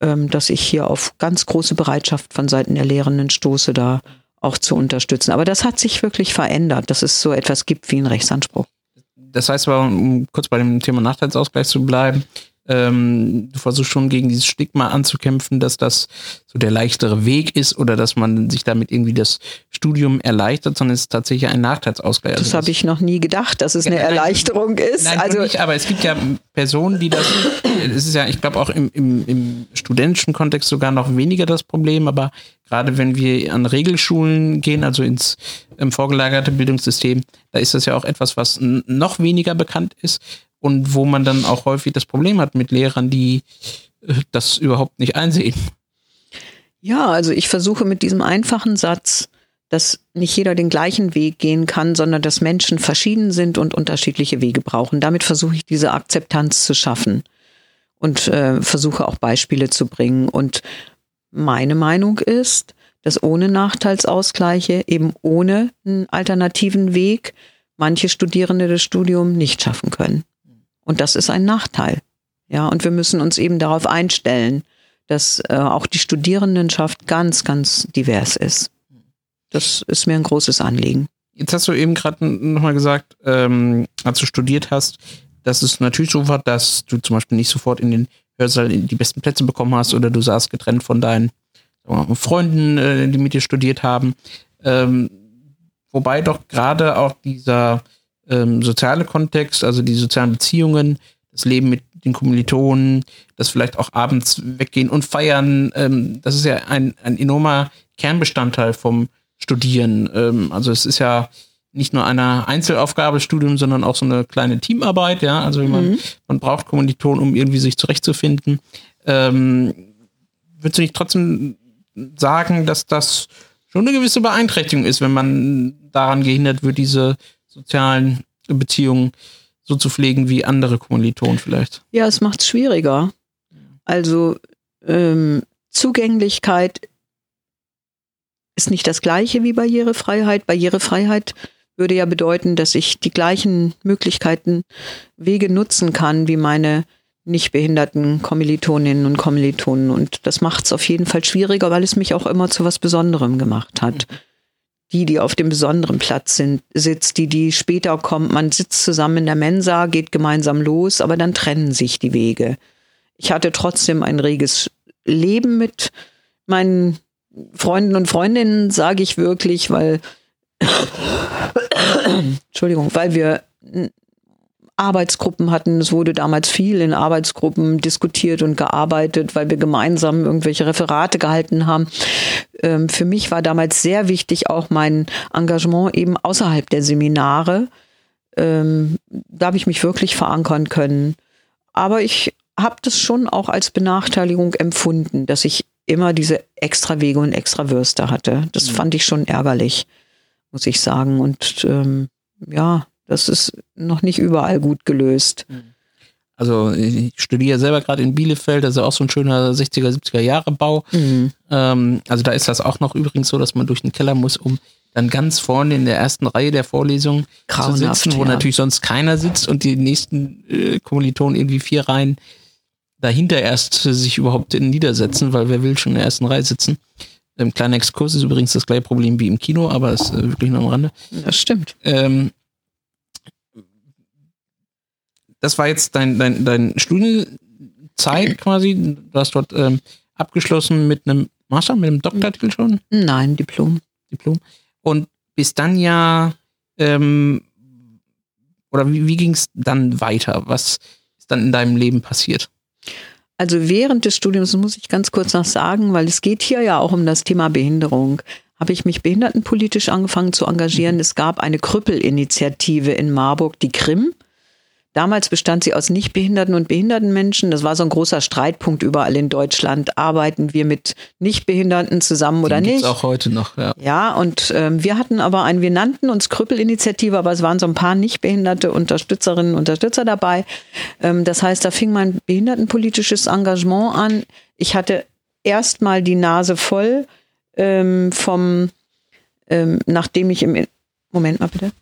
ähm, dass ich hier auf ganz große Bereitschaft von Seiten der Lehrenden stoße, da auch zu unterstützen. Aber das hat sich wirklich verändert, dass es so etwas gibt wie einen Rechtsanspruch. Das heißt aber, um kurz bei dem Thema Nachteilsausgleich zu bleiben, ähm, du versuchst schon gegen dieses Stigma anzukämpfen, dass das so der leichtere Weg ist oder dass man sich damit irgendwie das Studium erleichtert, sondern es ist tatsächlich ein Nachteilsausgleich. Also das habe ich noch nie gedacht, dass es eine nein, Erleichterung ist. Nein, also nicht, aber es gibt ja Personen, die das, es ist ja, ich glaube auch im, im, im studentischen Kontext sogar noch weniger das Problem, aber gerade wenn wir an Regelschulen gehen, also ins ähm, vorgelagerte Bildungssystem, da ist das ja auch etwas, was noch weniger bekannt ist und wo man dann auch häufig das Problem hat mit Lehrern, die äh, das überhaupt nicht einsehen. Ja, also ich versuche mit diesem einfachen Satz, dass nicht jeder den gleichen Weg gehen kann, sondern dass Menschen verschieden sind und unterschiedliche Wege brauchen. Damit versuche ich diese Akzeptanz zu schaffen und äh, versuche auch Beispiele zu bringen. Und meine Meinung ist, dass ohne Nachteilsausgleiche, eben ohne einen alternativen Weg, manche Studierende das Studium nicht schaffen können. Und das ist ein Nachteil. Ja, und wir müssen uns eben darauf einstellen, dass äh, auch die Studierendenschaft ganz, ganz divers ist. Das ist mir ein großes Anliegen. Jetzt hast du eben gerade nochmal gesagt, ähm, als du studiert hast, dass es natürlich so war, dass du zum Beispiel nicht sofort in den Hörsaal die besten Plätze bekommen hast oder du saßt getrennt von deinen mal, Freunden, äh, die mit dir studiert haben. Ähm, wobei doch gerade auch dieser ähm, soziale Kontext, also die sozialen Beziehungen, das Leben mit den Kommilitonen, das vielleicht auch abends weggehen und feiern, ähm, das ist ja ein, ein enormer Kernbestandteil vom Studieren. Ähm, also es ist ja nicht nur eine Einzelaufgabe Studium, sondern auch so eine kleine Teamarbeit, ja. Also man, mhm. man braucht Kommilitonen, um irgendwie sich zurechtzufinden. Ähm, würdest du nicht trotzdem sagen, dass das schon eine gewisse Beeinträchtigung ist, wenn man daran gehindert wird, diese sozialen Beziehungen so zu pflegen wie andere Kommilitonen vielleicht. Ja, es macht es schwieriger. Also ähm, Zugänglichkeit ist nicht das gleiche wie Barrierefreiheit. Barrierefreiheit würde ja bedeuten, dass ich die gleichen Möglichkeiten, Wege nutzen kann wie meine nicht behinderten Kommilitoninnen und Kommilitonen. Und das macht es auf jeden Fall schwieriger, weil es mich auch immer zu was Besonderem gemacht hat. Mhm die, die auf dem besonderen Platz sind, sitzt, die, die später kommt. Man sitzt zusammen in der Mensa, geht gemeinsam los, aber dann trennen sich die Wege. Ich hatte trotzdem ein reges Leben mit meinen Freunden und Freundinnen, sage ich wirklich, weil, Entschuldigung, weil wir Arbeitsgruppen hatten. Es wurde damals viel in Arbeitsgruppen diskutiert und gearbeitet, weil wir gemeinsam irgendwelche Referate gehalten haben. Ähm, für mich war damals sehr wichtig auch mein Engagement eben außerhalb der Seminare. Ähm, da habe ich mich wirklich verankern können. Aber ich habe das schon auch als Benachteiligung empfunden, dass ich immer diese extra Wege und extra Würste hatte. Das mhm. fand ich schon ärgerlich, muss ich sagen. Und ähm, ja, das ist noch nicht überall gut gelöst. Also ich studiere selber gerade in Bielefeld, das ist auch so ein schöner 60er, 70er Jahre Bau. Mhm. Ähm, also da ist das auch noch übrigens so, dass man durch den Keller muss, um dann ganz vorne in der ersten Reihe der Vorlesung zu sitzen, wo ja. natürlich sonst keiner sitzt und die nächsten äh, Kommilitonen irgendwie vier Reihen dahinter erst sich überhaupt niedersetzen, weil wer will schon in der ersten Reihe sitzen. Ein ähm, kleiner Exkurs ist übrigens das gleiche Problem wie im Kino, aber ist äh, wirklich nur am Rande. Das stimmt. Ähm, das war jetzt dein, dein, dein Studienzeit quasi. Du hast dort ähm, abgeschlossen mit einem Master, mit einem Doktortitel schon? Nein, Diplom. Diplom. Und bis dann ja, ähm, oder wie, wie ging es dann weiter? Was ist dann in deinem Leben passiert? Also während des Studiums, muss ich ganz kurz noch sagen, weil es geht hier ja auch um das Thema Behinderung, habe ich mich behindertenpolitisch angefangen zu engagieren. Es gab eine Krüppelinitiative in Marburg, die Krim. Damals bestand sie aus nichtbehinderten und behinderten Menschen. Das war so ein großer Streitpunkt überall in Deutschland. Arbeiten wir mit Nichtbehinderten zusammen oder Den nicht? auch heute noch, ja. Ja, und ähm, wir hatten aber ein, wir nannten uns Krüppelinitiative, aber es waren so ein paar nichtbehinderte Unterstützerinnen und Unterstützer dabei. Ähm, das heißt, da fing mein behindertenpolitisches Engagement an. Ich hatte erstmal die Nase voll ähm, vom, ähm, nachdem ich im Moment mal bitte.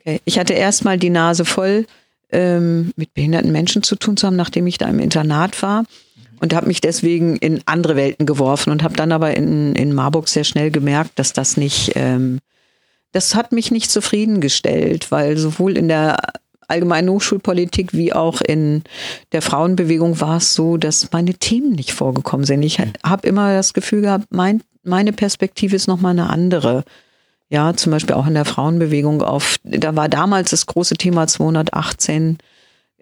Okay, ich hatte erstmal die Nase voll, ähm, mit behinderten Menschen zu tun zu haben, nachdem ich da im Internat war und habe mich deswegen in andere Welten geworfen und habe dann aber in, in Marburg sehr schnell gemerkt, dass das nicht, ähm, das hat mich nicht zufriedengestellt, weil sowohl in der allgemeinen Hochschulpolitik wie auch in der Frauenbewegung war es so, dass meine Themen nicht vorgekommen sind. Ich habe immer das Gefühl gehabt, mein, meine Perspektive ist nochmal eine andere. Ja, zum Beispiel auch in der Frauenbewegung auf, da war damals das große Thema 218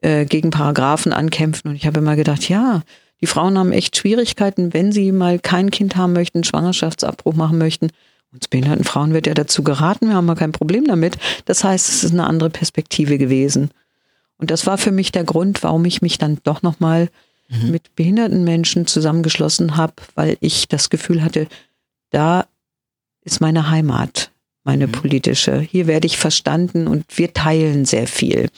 äh, gegen Paragraphen ankämpfen und ich habe immer gedacht, ja, die Frauen haben echt Schwierigkeiten, wenn sie mal kein Kind haben möchten, Schwangerschaftsabbruch machen möchten. Uns behinderten Frauen wird ja dazu geraten, wir haben mal kein Problem damit. Das heißt, es ist eine andere Perspektive gewesen. Und das war für mich der Grund, warum ich mich dann doch nochmal mhm. mit behinderten Menschen zusammengeschlossen habe, weil ich das Gefühl hatte, da ist meine Heimat meine mhm. politische. Hier werde ich verstanden und wir teilen sehr viel.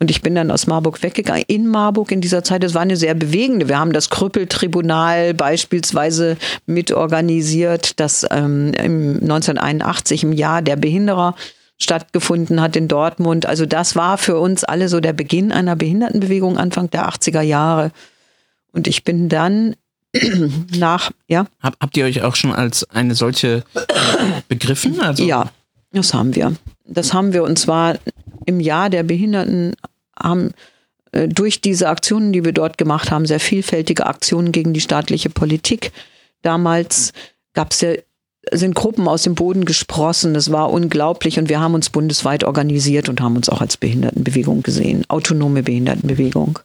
Und ich bin dann aus Marburg weggegangen. In Marburg in dieser Zeit, das war eine sehr bewegende. Wir haben das Krüppeltribunal beispielsweise mitorganisiert, das ähm, im 1981 im Jahr der Behinderer stattgefunden hat in Dortmund. Also das war für uns alle so der Beginn einer Behindertenbewegung Anfang der 80er Jahre. Und ich bin dann nach, ja. Hab, habt ihr euch auch schon als eine solche begriffen? Also ja, das haben wir. Das haben wir und zwar im Jahr der Behinderten haben äh, durch diese Aktionen, die wir dort gemacht haben, sehr vielfältige Aktionen gegen die staatliche Politik. Damals gab es ja sind Gruppen aus dem Boden gesprossen. Das war unglaublich und wir haben uns bundesweit organisiert und haben uns auch als Behindertenbewegung gesehen, autonome Behindertenbewegung.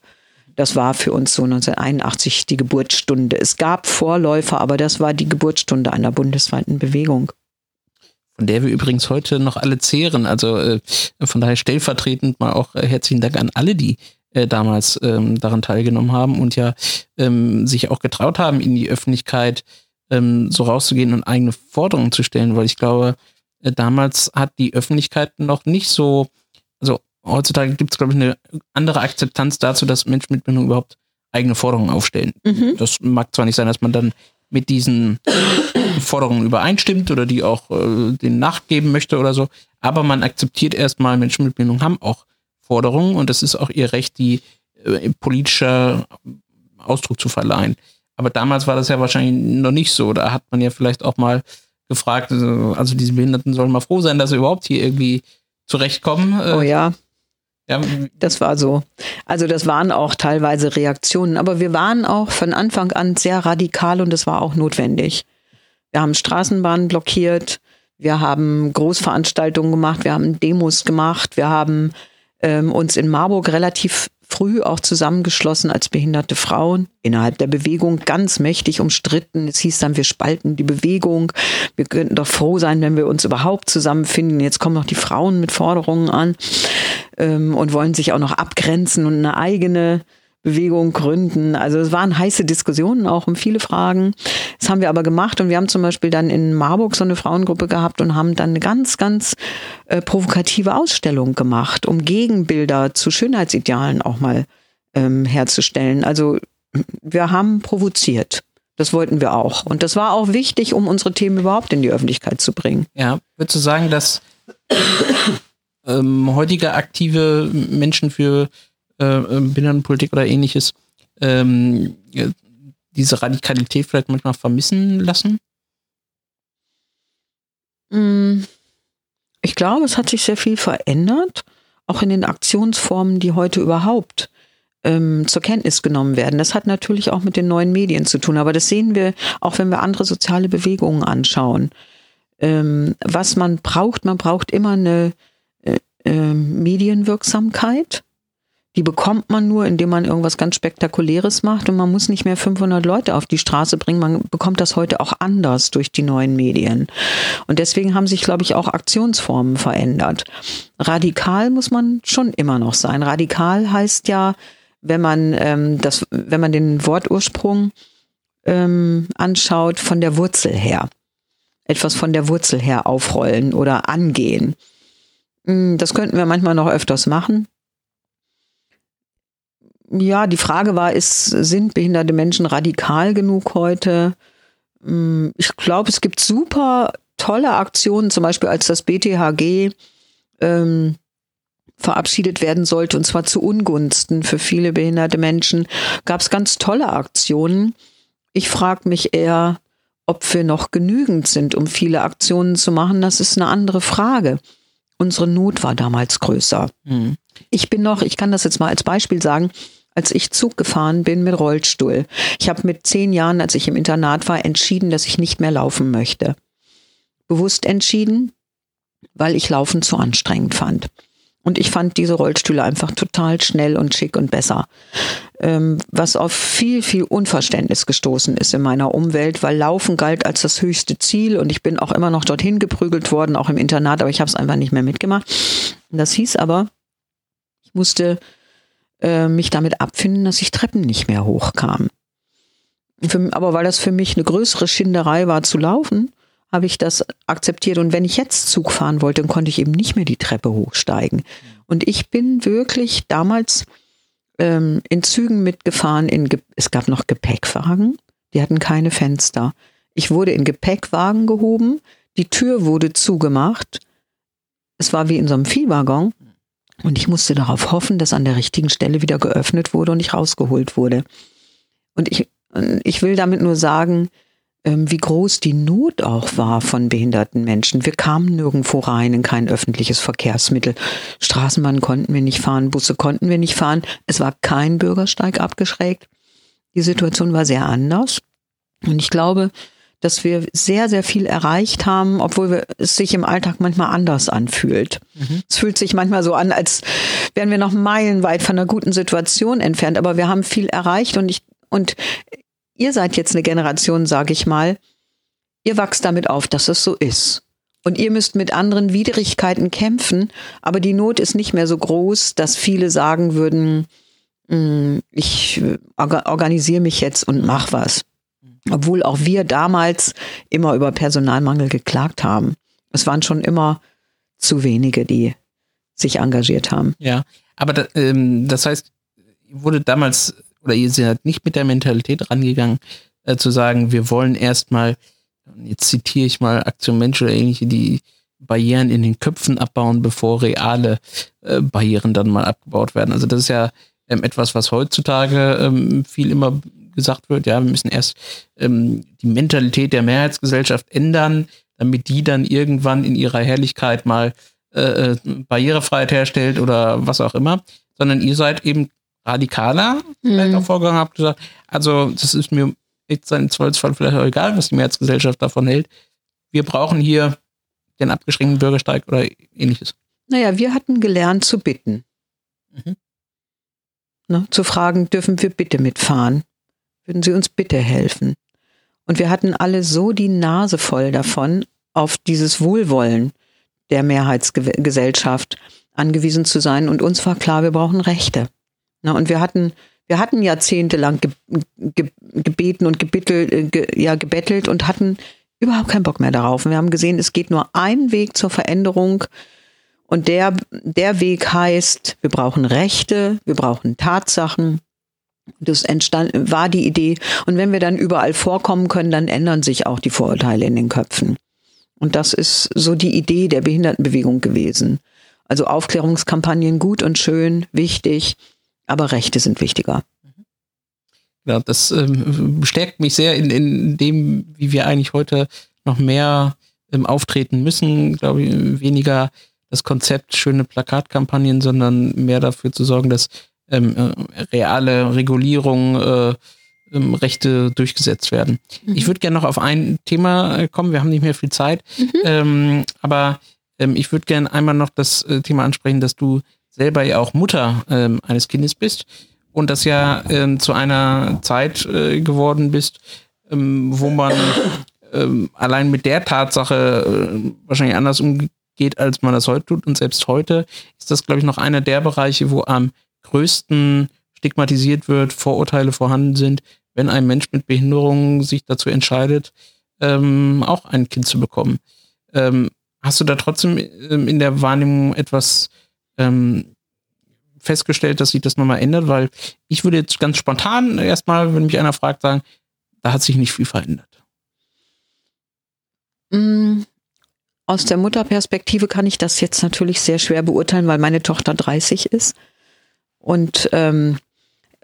Das war für uns so 1981 die Geburtsstunde. Es gab Vorläufer, aber das war die Geburtsstunde einer bundesweiten Bewegung. Von der wir übrigens heute noch alle zehren. Also äh, von daher stellvertretend mal auch äh, herzlichen Dank an alle, die äh, damals ähm, daran teilgenommen haben und ja ähm, sich auch getraut haben, in die Öffentlichkeit ähm, so rauszugehen und eigene Forderungen zu stellen, weil ich glaube, äh, damals hat die Öffentlichkeit noch nicht so, heutzutage gibt es, glaube ich, eine andere Akzeptanz dazu, dass Menschen mit Behinderung überhaupt eigene Forderungen aufstellen. Mhm. Das mag zwar nicht sein, dass man dann mit diesen Forderungen übereinstimmt oder die auch äh, den nachgeben möchte oder so, aber man akzeptiert erstmal, Menschen mit Behinderung haben auch Forderungen und es ist auch ihr Recht, die äh, politischer Ausdruck zu verleihen. Aber damals war das ja wahrscheinlich noch nicht so. Da hat man ja vielleicht auch mal gefragt, also diese Behinderten sollen mal froh sein, dass sie überhaupt hier irgendwie zurechtkommen. Äh, oh ja. Ja. Das war so. Also das waren auch teilweise Reaktionen, aber wir waren auch von Anfang an sehr radikal und es war auch notwendig. Wir haben Straßenbahnen blockiert, wir haben Großveranstaltungen gemacht, wir haben Demos gemacht, wir haben ähm, uns in Marburg relativ früh auch zusammengeschlossen als behinderte Frauen, innerhalb der Bewegung ganz mächtig umstritten. Es hieß dann, wir spalten die Bewegung. Wir könnten doch froh sein, wenn wir uns überhaupt zusammenfinden. Jetzt kommen noch die Frauen mit Forderungen an ähm, und wollen sich auch noch abgrenzen und eine eigene Bewegung gründen. Also es waren heiße Diskussionen auch um viele Fragen. Das haben wir aber gemacht und wir haben zum Beispiel dann in Marburg so eine Frauengruppe gehabt und haben dann eine ganz, ganz äh, provokative Ausstellung gemacht, um Gegenbilder zu Schönheitsidealen auch mal ähm, herzustellen. Also wir haben provoziert. Das wollten wir auch. Und das war auch wichtig, um unsere Themen überhaupt in die Öffentlichkeit zu bringen. Ja, würdest du sagen, dass ähm, heutige aktive Menschen für äh, ähm, Behindertenpolitik oder ähnliches ähm, diese Radikalität vielleicht manchmal vermissen lassen? Mm, ich glaube, es hat sich sehr viel verändert, auch in den Aktionsformen, die heute überhaupt ähm, zur Kenntnis genommen werden. Das hat natürlich auch mit den neuen Medien zu tun, aber das sehen wir auch, wenn wir andere soziale Bewegungen anschauen. Ähm, was man braucht, man braucht immer eine äh, äh, Medienwirksamkeit die bekommt man nur, indem man irgendwas ganz Spektakuläres macht und man muss nicht mehr 500 Leute auf die Straße bringen. Man bekommt das heute auch anders durch die neuen Medien. Und deswegen haben sich, glaube ich, auch Aktionsformen verändert. Radikal muss man schon immer noch sein. Radikal heißt ja, wenn man ähm, das, wenn man den Wortursprung ähm, anschaut, von der Wurzel her. Etwas von der Wurzel her aufrollen oder angehen. Hm, das könnten wir manchmal noch öfters machen. Ja, die Frage war, ist, sind behinderte Menschen radikal genug heute? Hm, ich glaube, es gibt super tolle Aktionen, zum Beispiel als das BTHG ähm, verabschiedet werden sollte, und zwar zu Ungunsten für viele behinderte Menschen, gab es ganz tolle Aktionen. Ich frage mich eher, ob wir noch genügend sind, um viele Aktionen zu machen. Das ist eine andere Frage. Unsere Not war damals größer. Mhm. Ich bin noch, ich kann das jetzt mal als Beispiel sagen, als ich Zug gefahren bin mit Rollstuhl. Ich habe mit zehn Jahren, als ich im Internat war, entschieden, dass ich nicht mehr laufen möchte. Bewusst entschieden, weil ich Laufen zu anstrengend fand. Und ich fand diese Rollstühle einfach total schnell und schick und besser. Ähm, was auf viel, viel Unverständnis gestoßen ist in meiner Umwelt, weil Laufen galt als das höchste Ziel und ich bin auch immer noch dorthin geprügelt worden, auch im Internat, aber ich habe es einfach nicht mehr mitgemacht. Das hieß aber, ich musste äh, mich damit abfinden, dass ich Treppen nicht mehr hochkam. Für, aber weil das für mich eine größere Schinderei war zu laufen, habe ich das akzeptiert. Und wenn ich jetzt Zug fahren wollte, dann konnte ich eben nicht mehr die Treppe hochsteigen. Und ich bin wirklich damals ähm, in Zügen mitgefahren. In es gab noch Gepäckwagen, die hatten keine Fenster. Ich wurde in Gepäckwagen gehoben, die Tür wurde zugemacht. Es war wie in so einem Viehwaggon. Und ich musste darauf hoffen, dass an der richtigen Stelle wieder geöffnet wurde und ich rausgeholt wurde. Und ich, ich will damit nur sagen, wie groß die Not auch war von behinderten Menschen. Wir kamen nirgendwo rein in kein öffentliches Verkehrsmittel. Straßenbahn konnten wir nicht fahren, Busse konnten wir nicht fahren. Es war kein Bürgersteig abgeschrägt. Die Situation war sehr anders. Und ich glaube, dass wir sehr, sehr viel erreicht haben, obwohl es sich im Alltag manchmal anders anfühlt. Mhm. Es fühlt sich manchmal so an, als wären wir noch meilenweit von einer guten Situation entfernt, aber wir haben viel erreicht und ich, und ihr seid jetzt eine Generation, sage ich mal, ihr wachst damit auf, dass es so ist. Und ihr müsst mit anderen Widrigkeiten kämpfen, aber die Not ist nicht mehr so groß, dass viele sagen würden, mm, ich organisiere mich jetzt und mach was. Obwohl auch wir damals immer über Personalmangel geklagt haben. Es waren schon immer zu wenige, die sich engagiert haben. Ja, aber da, ähm, das heißt, wurde damals oder ihr seid nicht mit der Mentalität rangegangen, äh, zu sagen, wir wollen erstmal, jetzt zitiere ich mal Aktion Mensch oder ähnliche, die Barrieren in den Köpfen abbauen, bevor reale äh, Barrieren dann mal abgebaut werden. Also das ist ja ähm, etwas, was heutzutage ähm, viel immer gesagt wird. Ja, wir müssen erst ähm, die Mentalität der Mehrheitsgesellschaft ändern, damit die dann irgendwann in ihrer Herrlichkeit mal äh, äh Barrierefreiheit herstellt oder was auch immer. Sondern ihr seid eben radikaler vielleicht mhm. auch vorgegangen, habt gesagt, also das ist mir jetzt im Zweifelsfall vielleicht auch egal, was die Mehrheitsgesellschaft davon hält. Wir brauchen hier den abgeschränkten Bürgersteig oder ähnliches. Naja, wir hatten gelernt zu bitten. Mhm. Ne, zu fragen, dürfen wir bitte mitfahren? Würden Sie uns bitte helfen? Und wir hatten alle so die Nase voll davon, auf dieses Wohlwollen der Mehrheitsgesellschaft angewiesen zu sein. Und uns war klar, wir brauchen Rechte. Na, und wir hatten, wir hatten jahrzehntelang ge, ge, gebeten und gebittelt, äh, ge, ja, gebettelt und hatten überhaupt keinen Bock mehr darauf. Und wir haben gesehen, es geht nur einen Weg zur Veränderung. Und der, der Weg heißt, wir brauchen Rechte, wir brauchen Tatsachen. Das entstand, war die Idee. Und wenn wir dann überall vorkommen können, dann ändern sich auch die Vorurteile in den Köpfen. Und das ist so die Idee der Behindertenbewegung gewesen. Also Aufklärungskampagnen gut und schön, wichtig, aber Rechte sind wichtiger. Ja, das ähm, bestärkt mich sehr in, in dem, wie wir eigentlich heute noch mehr ähm, auftreten müssen. Glaube ich, weniger das Konzept schöne Plakatkampagnen, sondern mehr dafür zu sorgen, dass ähm, äh, reale Regulierung, äh, ähm, Rechte durchgesetzt werden. Mhm. Ich würde gerne noch auf ein Thema äh, kommen. Wir haben nicht mehr viel Zeit, mhm. ähm, aber ähm, ich würde gerne einmal noch das äh, Thema ansprechen, dass du selber ja auch Mutter ähm, eines Kindes bist und das ja ähm, zu einer Zeit äh, geworden bist, ähm, wo man ähm, allein mit der Tatsache äh, wahrscheinlich anders umgeht, als man das heute tut. Und selbst heute ist das, glaube ich, noch einer der Bereiche, wo am größten stigmatisiert wird, Vorurteile vorhanden sind, wenn ein Mensch mit Behinderung sich dazu entscheidet, ähm, auch ein Kind zu bekommen. Ähm, hast du da trotzdem in der Wahrnehmung etwas ähm, festgestellt, dass sich das nochmal ändert, weil ich würde jetzt ganz spontan erstmal, wenn mich einer fragt, sagen, da hat sich nicht viel verändert. Mm, Aus der Mutterperspektive kann ich das jetzt natürlich sehr schwer beurteilen, weil meine Tochter 30 ist. Und ähm,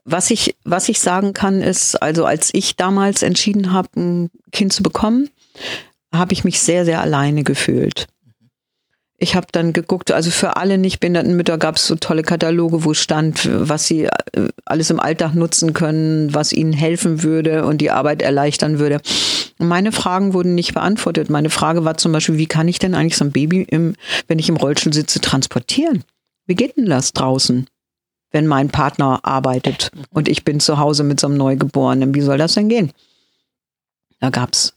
was ich, was ich sagen kann, ist, also als ich damals entschieden habe, ein Kind zu bekommen, habe ich mich sehr, sehr alleine gefühlt. Ich habe dann geguckt, also für alle nicht behinderten Mütter gab es so tolle Kataloge, wo stand, was sie äh, alles im Alltag nutzen können, was ihnen helfen würde und die Arbeit erleichtern würde. Und meine Fragen wurden nicht beantwortet. Meine Frage war zum Beispiel, wie kann ich denn eigentlich so ein Baby, im, wenn ich im Rollstuhl sitze, transportieren? Wie geht denn das draußen? wenn mein Partner arbeitet und ich bin zu Hause mit so einem Neugeborenen. Wie soll das denn gehen? Da gab's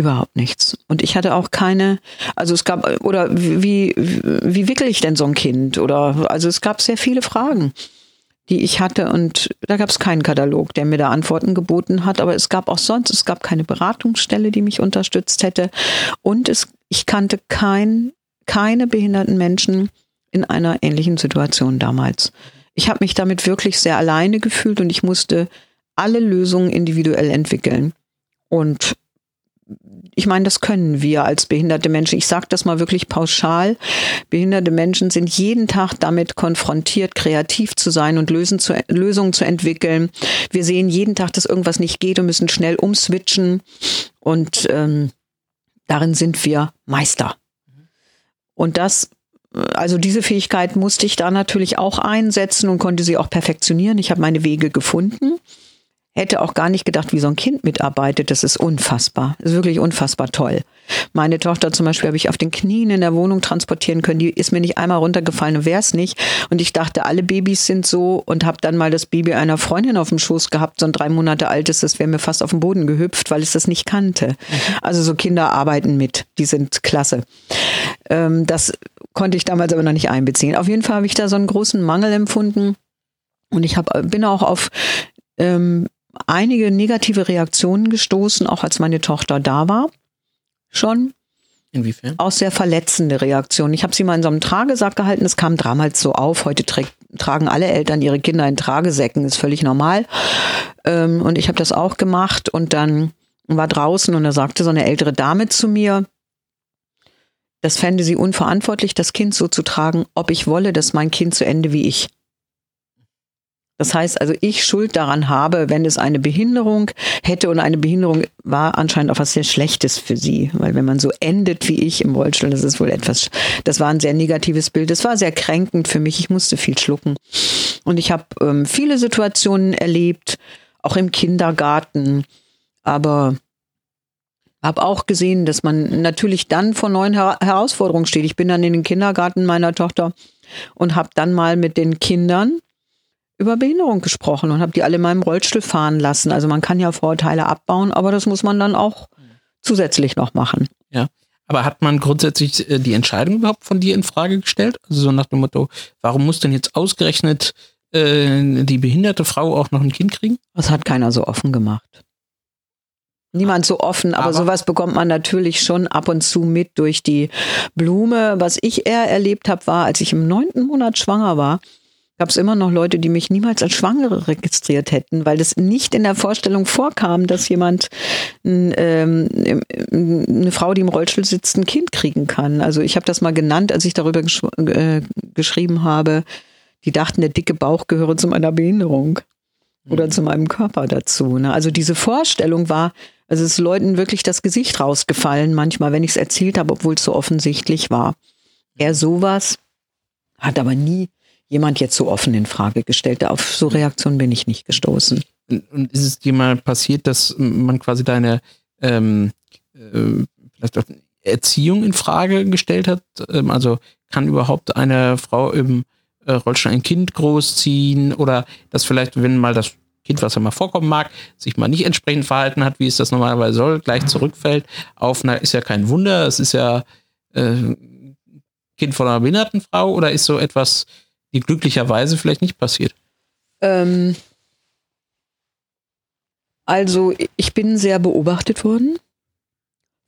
überhaupt nichts. Und ich hatte auch keine, also es gab, oder wie, wie, wickel ich denn so ein Kind? Oder, also es gab sehr viele Fragen, die ich hatte und da gab es keinen Katalog, der mir da Antworten geboten hat. Aber es gab auch sonst, es gab keine Beratungsstelle, die mich unterstützt hätte. Und es, ich kannte kein, keine behinderten Menschen in einer ähnlichen Situation damals ich habe mich damit wirklich sehr alleine gefühlt und ich musste alle Lösungen individuell entwickeln. Und ich meine, das können wir als behinderte Menschen. Ich sage das mal wirklich pauschal. Behinderte Menschen sind jeden Tag damit konfrontiert, kreativ zu sein und Lösen zu, Lösungen zu entwickeln. Wir sehen jeden Tag, dass irgendwas nicht geht und müssen schnell umswitchen. Und ähm, darin sind wir Meister. Und das also diese Fähigkeit musste ich da natürlich auch einsetzen und konnte sie auch perfektionieren. Ich habe meine Wege gefunden. Hätte auch gar nicht gedacht, wie so ein Kind mitarbeitet. Das ist unfassbar. Das ist wirklich unfassbar toll. Meine Tochter zum Beispiel habe ich auf den Knien in der Wohnung transportieren können. Die ist mir nicht einmal runtergefallen und wäre es nicht. Und ich dachte, alle Babys sind so und habe dann mal das Baby einer Freundin auf dem Schoß gehabt, so ein drei Monate altes. Das wäre mir fast auf den Boden gehüpft, weil es das nicht kannte. Mhm. Also so Kinder arbeiten mit. Die sind klasse. Ähm, das konnte ich damals aber noch nicht einbeziehen. Auf jeden Fall habe ich da so einen großen Mangel empfunden. Und ich hab, bin auch auf ähm, einige negative Reaktionen gestoßen, auch als meine Tochter da war. Schon. Inwiefern? Auch sehr verletzende Reaktionen. Ich habe sie mal in so einem Tragesack gehalten. Es kam damals so auf. Heute tragen alle Eltern ihre Kinder in Tragesäcken. Ist völlig normal. Ähm, und ich habe das auch gemacht. Und dann war draußen und da sagte so eine ältere Dame zu mir, das fände sie unverantwortlich, das Kind so zu tragen, ob ich wolle, dass mein Kind zu Ende wie ich. Das heißt also, ich Schuld daran habe, wenn es eine Behinderung hätte und eine Behinderung war anscheinend auch was sehr Schlechtes für sie, weil wenn man so endet wie ich im Rollstuhl, das ist wohl etwas, das war ein sehr negatives Bild. Das war sehr kränkend für mich. Ich musste viel schlucken. Und ich habe ähm, viele Situationen erlebt, auch im Kindergarten, aber habe auch gesehen, dass man natürlich dann vor neuen Her Herausforderungen steht. Ich bin dann in den Kindergarten meiner Tochter und habe dann mal mit den Kindern über Behinderung gesprochen und habe die alle in meinem Rollstuhl fahren lassen. Also man kann ja Vorurteile abbauen, aber das muss man dann auch zusätzlich noch machen. Ja. Aber hat man grundsätzlich äh, die Entscheidung überhaupt von dir in Frage gestellt? Also so nach dem Motto, warum muss denn jetzt ausgerechnet äh, die behinderte Frau auch noch ein Kind kriegen? Das hat keiner so offen gemacht. Niemand so offen, aber, aber, sowas bekommt man natürlich schon ab und zu mit durch die Blume. Was ich eher erlebt habe, war, als ich im neunten Monat schwanger war, gab es immer noch Leute, die mich niemals als Schwangere registriert hätten, weil es nicht in der Vorstellung vorkam, dass jemand ähm, eine Frau, die im Rollstuhl sitzt, ein Kind kriegen kann. Also ich habe das mal genannt, als ich darüber gesch äh, geschrieben habe. Die dachten, der dicke Bauch gehöre zu meiner Behinderung oder mhm. zu meinem Körper dazu. Ne? Also diese Vorstellung war, also es ist Leuten wirklich das Gesicht rausgefallen, manchmal, wenn ich es erzählt habe, obwohl es so offensichtlich war. Er sowas hat aber nie jemand jetzt so offen in Frage gestellt. Auf so Reaktionen bin ich nicht gestoßen. Und ist es dir mal passiert, dass man quasi deine ähm, äh, vielleicht auch Erziehung in Frage gestellt hat? Ähm, also kann überhaupt eine Frau im äh, Rollstuhl ein Kind großziehen oder dass vielleicht, wenn mal das Kind, was ja mal vorkommen mag, sich mal nicht entsprechend verhalten hat, wie es das normalerweise soll, gleich zurückfällt auf, na, ist ja kein Wunder, es ist ja äh, Kind von einer behinderten Frau oder ist so etwas die glücklicherweise vielleicht nicht passiert? Ähm, also ich bin sehr beobachtet worden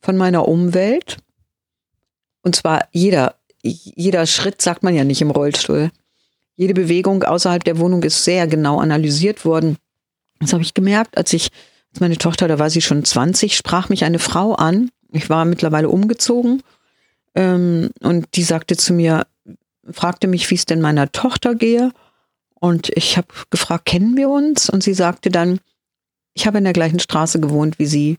von meiner Umwelt. Und zwar jeder, jeder Schritt sagt man ja nicht im Rollstuhl. Jede Bewegung außerhalb der Wohnung ist sehr genau analysiert worden. Das habe ich gemerkt, als ich, als meine Tochter, da war sie schon 20, sprach mich eine Frau an. Ich war mittlerweile umgezogen Ähm, und die sagte zu mir, fragte mich, wie es denn meiner Tochter gehe. Und ich habe gefragt, kennen wir uns? Und sie sagte dann, ich habe in der gleichen Straße gewohnt wie Sie.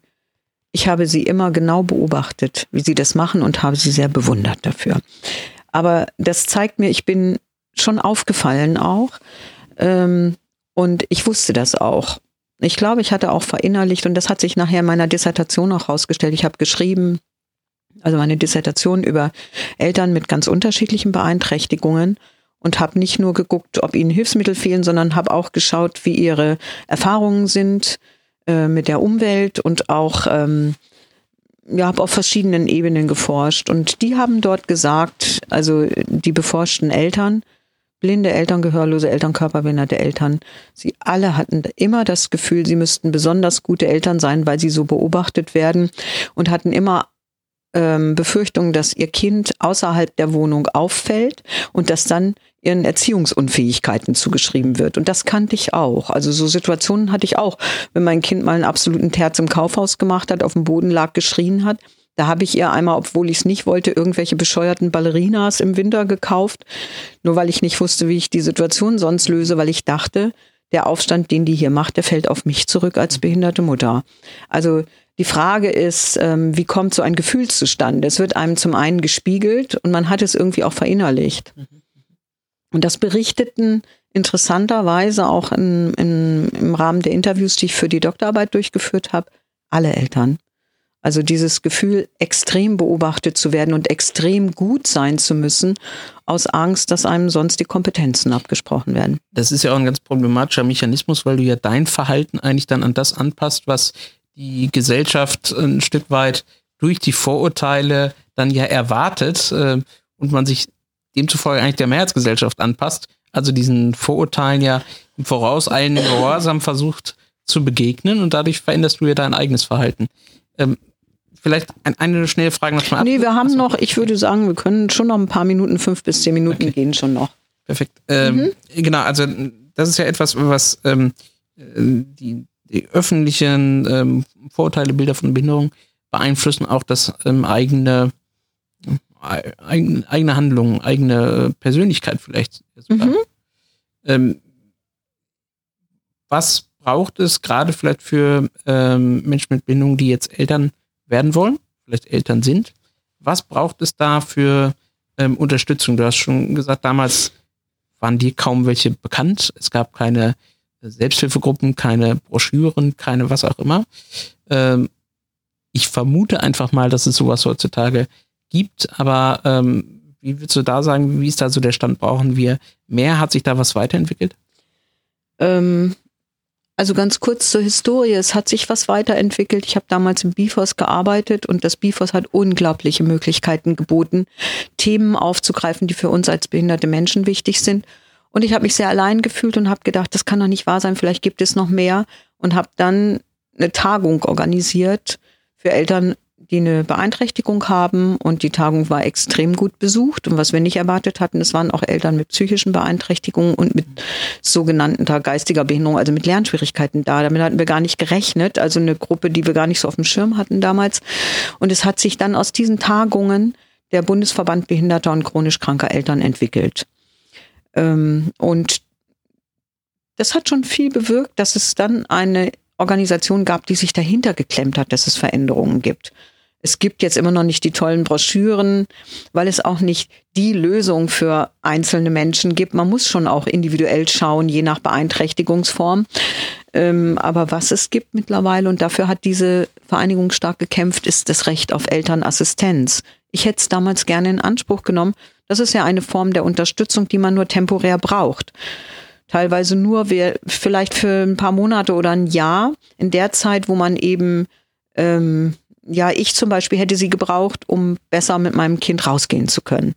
Ich habe Sie immer genau beobachtet, wie Sie das machen und habe Sie sehr bewundert dafür. Aber das zeigt mir, ich bin schon aufgefallen auch. Ähm, und ich wusste das auch. Ich glaube, ich hatte auch verinnerlicht, und das hat sich nachher in meiner Dissertation auch herausgestellt. Ich habe geschrieben, also meine Dissertation über Eltern mit ganz unterschiedlichen Beeinträchtigungen und habe nicht nur geguckt, ob ihnen Hilfsmittel fehlen, sondern habe auch geschaut, wie ihre Erfahrungen sind äh, mit der Umwelt und auch ähm, ja, habe auf verschiedenen Ebenen geforscht. Und die haben dort gesagt, also die beforschten Eltern, blinde Eltern, gehörlose Eltern, körperbehinderte Eltern, sie alle hatten immer das Gefühl, sie müssten besonders gute Eltern sein, weil sie so beobachtet werden und hatten immer ähm, Befürchtung, dass ihr Kind außerhalb der Wohnung auffällt und dass dann ihren Erziehungsunfähigkeiten zugeschrieben wird. Und das kannte ich auch. Also so Situationen hatte ich auch, wenn mein Kind mal einen absoluten Terz im Kaufhaus gemacht hat, auf dem Boden lag, geschrien hat. Da habe ich ihr einmal, obwohl ich es nicht wollte, irgendwelche bescheuerten Ballerinas im Winter gekauft, nur weil ich nicht wusste, wie ich die Situation sonst löse, weil ich dachte, der Aufstand, den die hier macht, der fällt auf mich zurück als behinderte Mutter. Also die Frage ist, ähm, wie kommt so ein Gefühl zustande? Es wird einem zum einen gespiegelt und man hat es irgendwie auch verinnerlicht. Und das berichteten interessanterweise auch in, in, im Rahmen der Interviews, die ich für die Doktorarbeit durchgeführt habe, alle Eltern. Also dieses Gefühl, extrem beobachtet zu werden und extrem gut sein zu müssen, aus Angst, dass einem sonst die Kompetenzen abgesprochen werden. Das ist ja auch ein ganz problematischer Mechanismus, weil du ja dein Verhalten eigentlich dann an das anpasst, was die Gesellschaft ein Stück weit durch die Vorurteile dann ja erwartet äh, und man sich demzufolge eigentlich der Mehrheitsgesellschaft anpasst, also diesen Vorurteilen ja im Voraus einen Gehorsam versucht zu begegnen und dadurch veränderst du ja dein eigenes Verhalten. Ähm, vielleicht ein, eine schnelle Frage noch mal. Nee, wir haben noch, ich würde sagen, wir können schon noch ein paar Minuten, fünf bis zehn Minuten okay. gehen schon noch. Perfekt. Ähm, mhm. Genau, also das ist ja etwas, was ähm, äh, die, die öffentlichen ähm, Vorurteile, Bilder von Behinderung beeinflussen auch das ähm, eigene, eigene, eigene Handlungen, eigene Persönlichkeit vielleicht. Mhm. Ähm, was braucht es gerade vielleicht für ähm, Menschen mit Behinderung, die jetzt Eltern werden wollen, vielleicht Eltern sind? Was braucht es da für ähm, Unterstützung? Du hast schon gesagt, damals waren dir kaum welche bekannt. Es gab keine Selbsthilfegruppen, keine Broschüren, keine was auch immer. Ähm, ich vermute einfach mal, dass es sowas heutzutage gibt, aber ähm, wie würdest du da sagen, wie ist da so der Stand? Brauchen wir mehr? Hat sich da was weiterentwickelt? Ähm, also ganz kurz zur Historie. Es hat sich was weiterentwickelt. Ich habe damals im BIFOS gearbeitet und das BIFOS hat unglaubliche Möglichkeiten geboten, Themen aufzugreifen, die für uns als behinderte Menschen wichtig sind. Und ich habe mich sehr allein gefühlt und habe gedacht, das kann doch nicht wahr sein, vielleicht gibt es noch mehr. Und habe dann eine Tagung organisiert für Eltern, die eine Beeinträchtigung haben. Und die Tagung war extrem gut besucht. Und was wir nicht erwartet hatten, es waren auch Eltern mit psychischen Beeinträchtigungen und mit sogenannten geistiger Behinderung, also mit Lernschwierigkeiten da. Damit hatten wir gar nicht gerechnet. Also eine Gruppe, die wir gar nicht so auf dem Schirm hatten damals. Und es hat sich dann aus diesen Tagungen der Bundesverband behinderter und chronisch kranker Eltern entwickelt. Ähm, und das hat schon viel bewirkt, dass es dann eine Organisation gab, die sich dahinter geklemmt hat, dass es Veränderungen gibt. Es gibt jetzt immer noch nicht die tollen Broschüren, weil es auch nicht die Lösung für einzelne Menschen gibt. Man muss schon auch individuell schauen, je nach Beeinträchtigungsform. Ähm, aber was es gibt mittlerweile, und dafür hat diese Vereinigung stark gekämpft, ist das Recht auf Elternassistenz. Ich hätte es damals gerne in Anspruch genommen, das ist ja eine Form der Unterstützung, die man nur temporär braucht. Teilweise nur wer, vielleicht für ein paar Monate oder ein Jahr, in der Zeit, wo man eben, ähm, ja, ich zum Beispiel hätte sie gebraucht, um besser mit meinem Kind rausgehen zu können.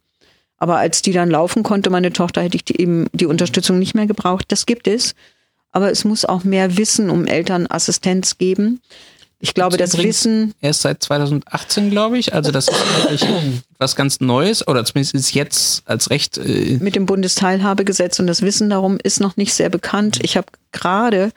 Aber als die dann laufen konnte, meine Tochter, hätte ich die eben die Unterstützung nicht mehr gebraucht. Das gibt es. Aber es muss auch mehr Wissen um Elternassistenz geben. Ich glaube, das Wissen. Erst seit 2018, glaube ich. Also, das ist wirklich was ganz Neues oder zumindest ist jetzt als Recht. Äh mit dem Bundesteilhabegesetz und das Wissen darum ist noch nicht sehr bekannt. Ich habe gerade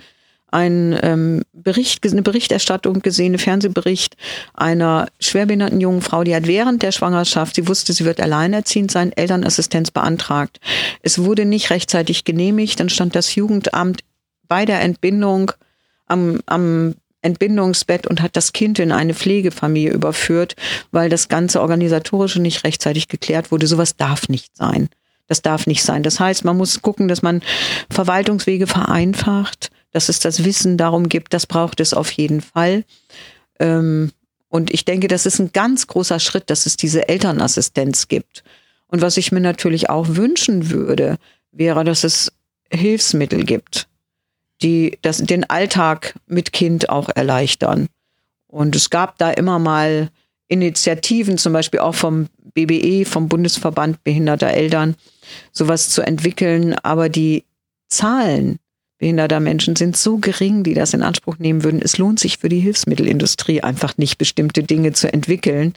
ein ähm, Bericht, eine Berichterstattung gesehen, einen Fernsehbericht einer schwerbehinderten jungen Frau, die hat während der Schwangerschaft, sie wusste, sie wird alleinerziehend sein, Elternassistenz beantragt. Es wurde nicht rechtzeitig genehmigt, dann stand das Jugendamt bei der Entbindung am, am Entbindungsbett und hat das Kind in eine Pflegefamilie überführt, weil das ganze organisatorische nicht rechtzeitig geklärt wurde. Sowas darf nicht sein. Das darf nicht sein. Das heißt, man muss gucken, dass man Verwaltungswege vereinfacht, dass es das Wissen darum gibt, das braucht es auf jeden Fall. Ähm, und ich denke, das ist ein ganz großer Schritt, dass es diese Elternassistenz gibt. Und was ich mir natürlich auch wünschen würde, wäre, dass es Hilfsmittel gibt, die das, den Alltag mit Kind auch erleichtern. Und es gab da immer mal Initiativen, zum Beispiel auch vom BBE, vom Bundesverband Behinderter Eltern, sowas zu entwickeln. Aber die Zahlen behinderter Menschen sind so gering, die das in Anspruch nehmen würden. Es lohnt sich für die Hilfsmittelindustrie einfach nicht, bestimmte Dinge zu entwickeln.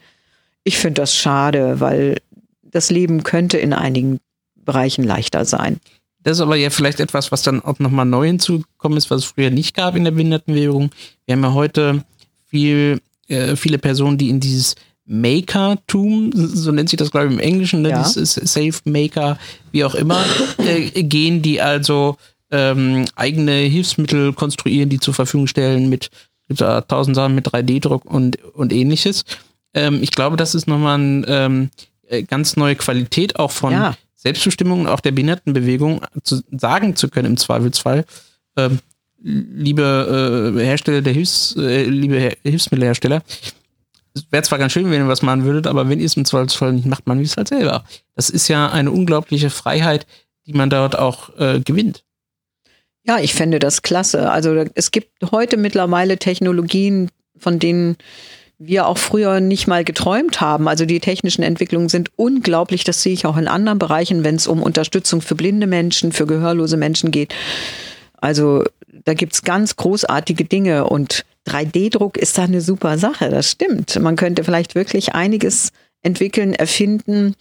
Ich finde das schade, weil das Leben könnte in einigen Bereichen leichter sein. Das ist aber ja vielleicht etwas, was dann auch nochmal neu hinzukommen ist, was es früher nicht gab in der Behindertenbewegung. Wir haben ja heute viel, äh, viele Personen, die in dieses Maker-Tum, so nennt sich das, glaube ich, im Englischen, ne? Ja. dieses Safe Maker, wie auch immer, äh, gehen, die also ähm, eigene Hilfsmittel konstruieren, die zur Verfügung stellen mit da tausend Sachen mit 3D-Druck und, und ähnliches. Ähm, ich glaube, das ist nochmal eine ähm, äh, ganz neue Qualität auch von ja. Selbstbestimmung und auch der Behindertenbewegung zu sagen zu können im Zweifelsfall. Ähm, liebe äh, Hersteller der Hilfs, äh, liebe Hilfsmittelhersteller, es wäre zwar ganz schön, wenn ihr was machen würdet, aber wenn ihr es im Zweifelsfall nicht macht, man es halt selber. Das ist ja eine unglaubliche Freiheit, die man dort auch äh, gewinnt. Ja, ich fände das klasse. Also es gibt heute mittlerweile Technologien, von denen wir auch früher nicht mal geträumt haben. Also die technischen Entwicklungen sind unglaublich. Das sehe ich auch in anderen Bereichen, wenn es um Unterstützung für blinde Menschen, für gehörlose Menschen geht. Also da gibt's ganz großartige Dinge und 3D-Druck ist da eine super Sache. Das stimmt. Man könnte vielleicht wirklich einiges entwickeln, erfinden,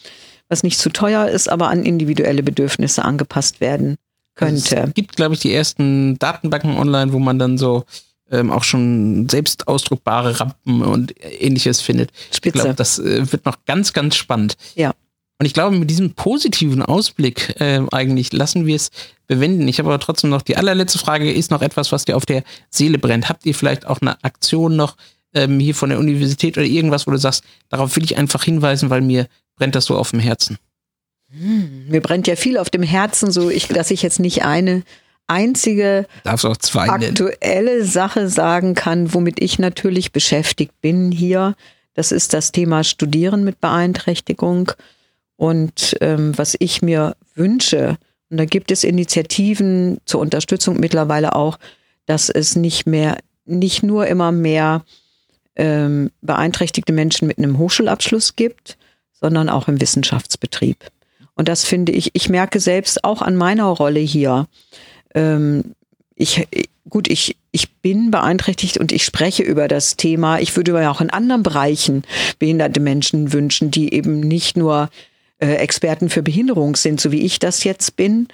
was nicht zu teuer ist, aber an individuelle Bedürfnisse angepasst werden könnte. Also es gibt, glaube ich, die ersten Datenbanken online, wo man dann so ähm, auch schon selbst ausdruckbare Rampen und ähnliches findet. Spitze. Ich glaube, das äh, wird noch ganz, ganz spannend. Ja. Und ich glaube, mit diesem positiven Ausblick äh, eigentlich lassen wir es bewenden. Ich habe aber trotzdem noch die allerletzte Frage, ist noch etwas, was dir auf der Seele brennt? Habt ihr vielleicht auch eine Aktion noch ähm, hier von der Universität oder irgendwas, wo du sagst, darauf will ich einfach hinweisen, weil mir brennt das so auf dem Herzen? Hm, mir brennt ja viel auf dem Herzen, so ich, dass ich jetzt nicht eine einzige aktuelle nennen. Sache sagen kann, womit ich natürlich beschäftigt bin hier. Das ist das Thema Studieren mit Beeinträchtigung. Und ähm, was ich mir wünsche, und da gibt es Initiativen zur Unterstützung mittlerweile auch, dass es nicht mehr, nicht nur immer mehr ähm, beeinträchtigte Menschen mit einem Hochschulabschluss gibt, sondern auch im Wissenschaftsbetrieb. Und das finde ich, ich merke selbst auch an meiner Rolle hier. Ähm, ich, gut, ich, ich bin beeinträchtigt und ich spreche über das Thema. Ich würde mir auch in anderen Bereichen behinderte Menschen wünschen, die eben nicht nur äh, Experten für Behinderung sind, so wie ich das jetzt bin.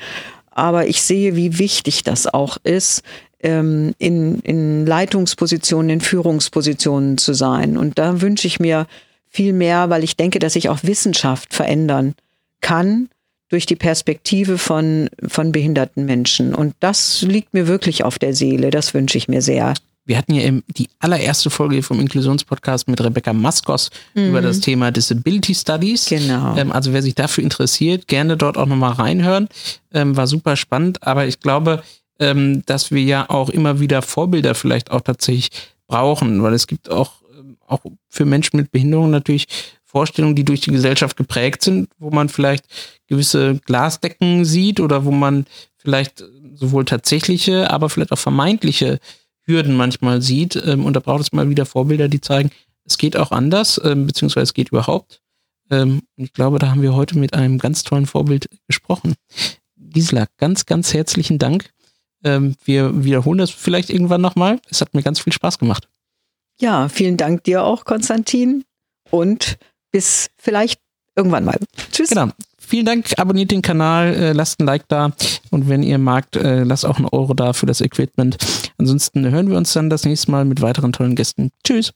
Aber ich sehe, wie wichtig das auch ist, ähm, in, in Leitungspositionen, in Führungspositionen zu sein. Und da wünsche ich mir viel mehr, weil ich denke, dass sich auch Wissenschaft verändern kann durch die Perspektive von, von behinderten Menschen. Und das liegt mir wirklich auf der Seele. Das wünsche ich mir sehr. Wir hatten ja die allererste Folge vom Inklusionspodcast mit Rebecca Maskos mhm. über das Thema Disability Studies. Genau. Ähm, also wer sich dafür interessiert, gerne dort auch nochmal reinhören. Ähm, war super spannend, aber ich glaube, ähm, dass wir ja auch immer wieder Vorbilder vielleicht auch tatsächlich brauchen, weil es gibt auch, ähm, auch für Menschen mit Behinderung natürlich Vorstellungen, die durch die Gesellschaft geprägt sind, wo man vielleicht gewisse Glasdecken sieht oder wo man vielleicht sowohl tatsächliche, aber vielleicht auch vermeintliche Hürden manchmal sieht. Ähm, und da braucht es mal wieder Vorbilder, die zeigen, es geht auch anders, ähm, beziehungsweise es geht überhaupt. Ähm, und ich glaube, da haben wir heute mit einem ganz tollen Vorbild gesprochen. Gisela, ganz, ganz herzlichen Dank. wir wiederholen das vielleicht irgendwann nochmal. Es hat mir ganz viel Spaß gemacht. Ja, vielen Dank dir auch, Konstantin. Und bis vielleicht irgendwann mal. Tschüss. Genau. vielen Dank, abonniert den Kanal, äh, lasst ein Like da und wenn ihr magt, äh, lasst auch einen Euro da für das Equipment. Ansonsten hören wir uns dann das nächste Mal mit weiteren tollen Gästen. Tschüss.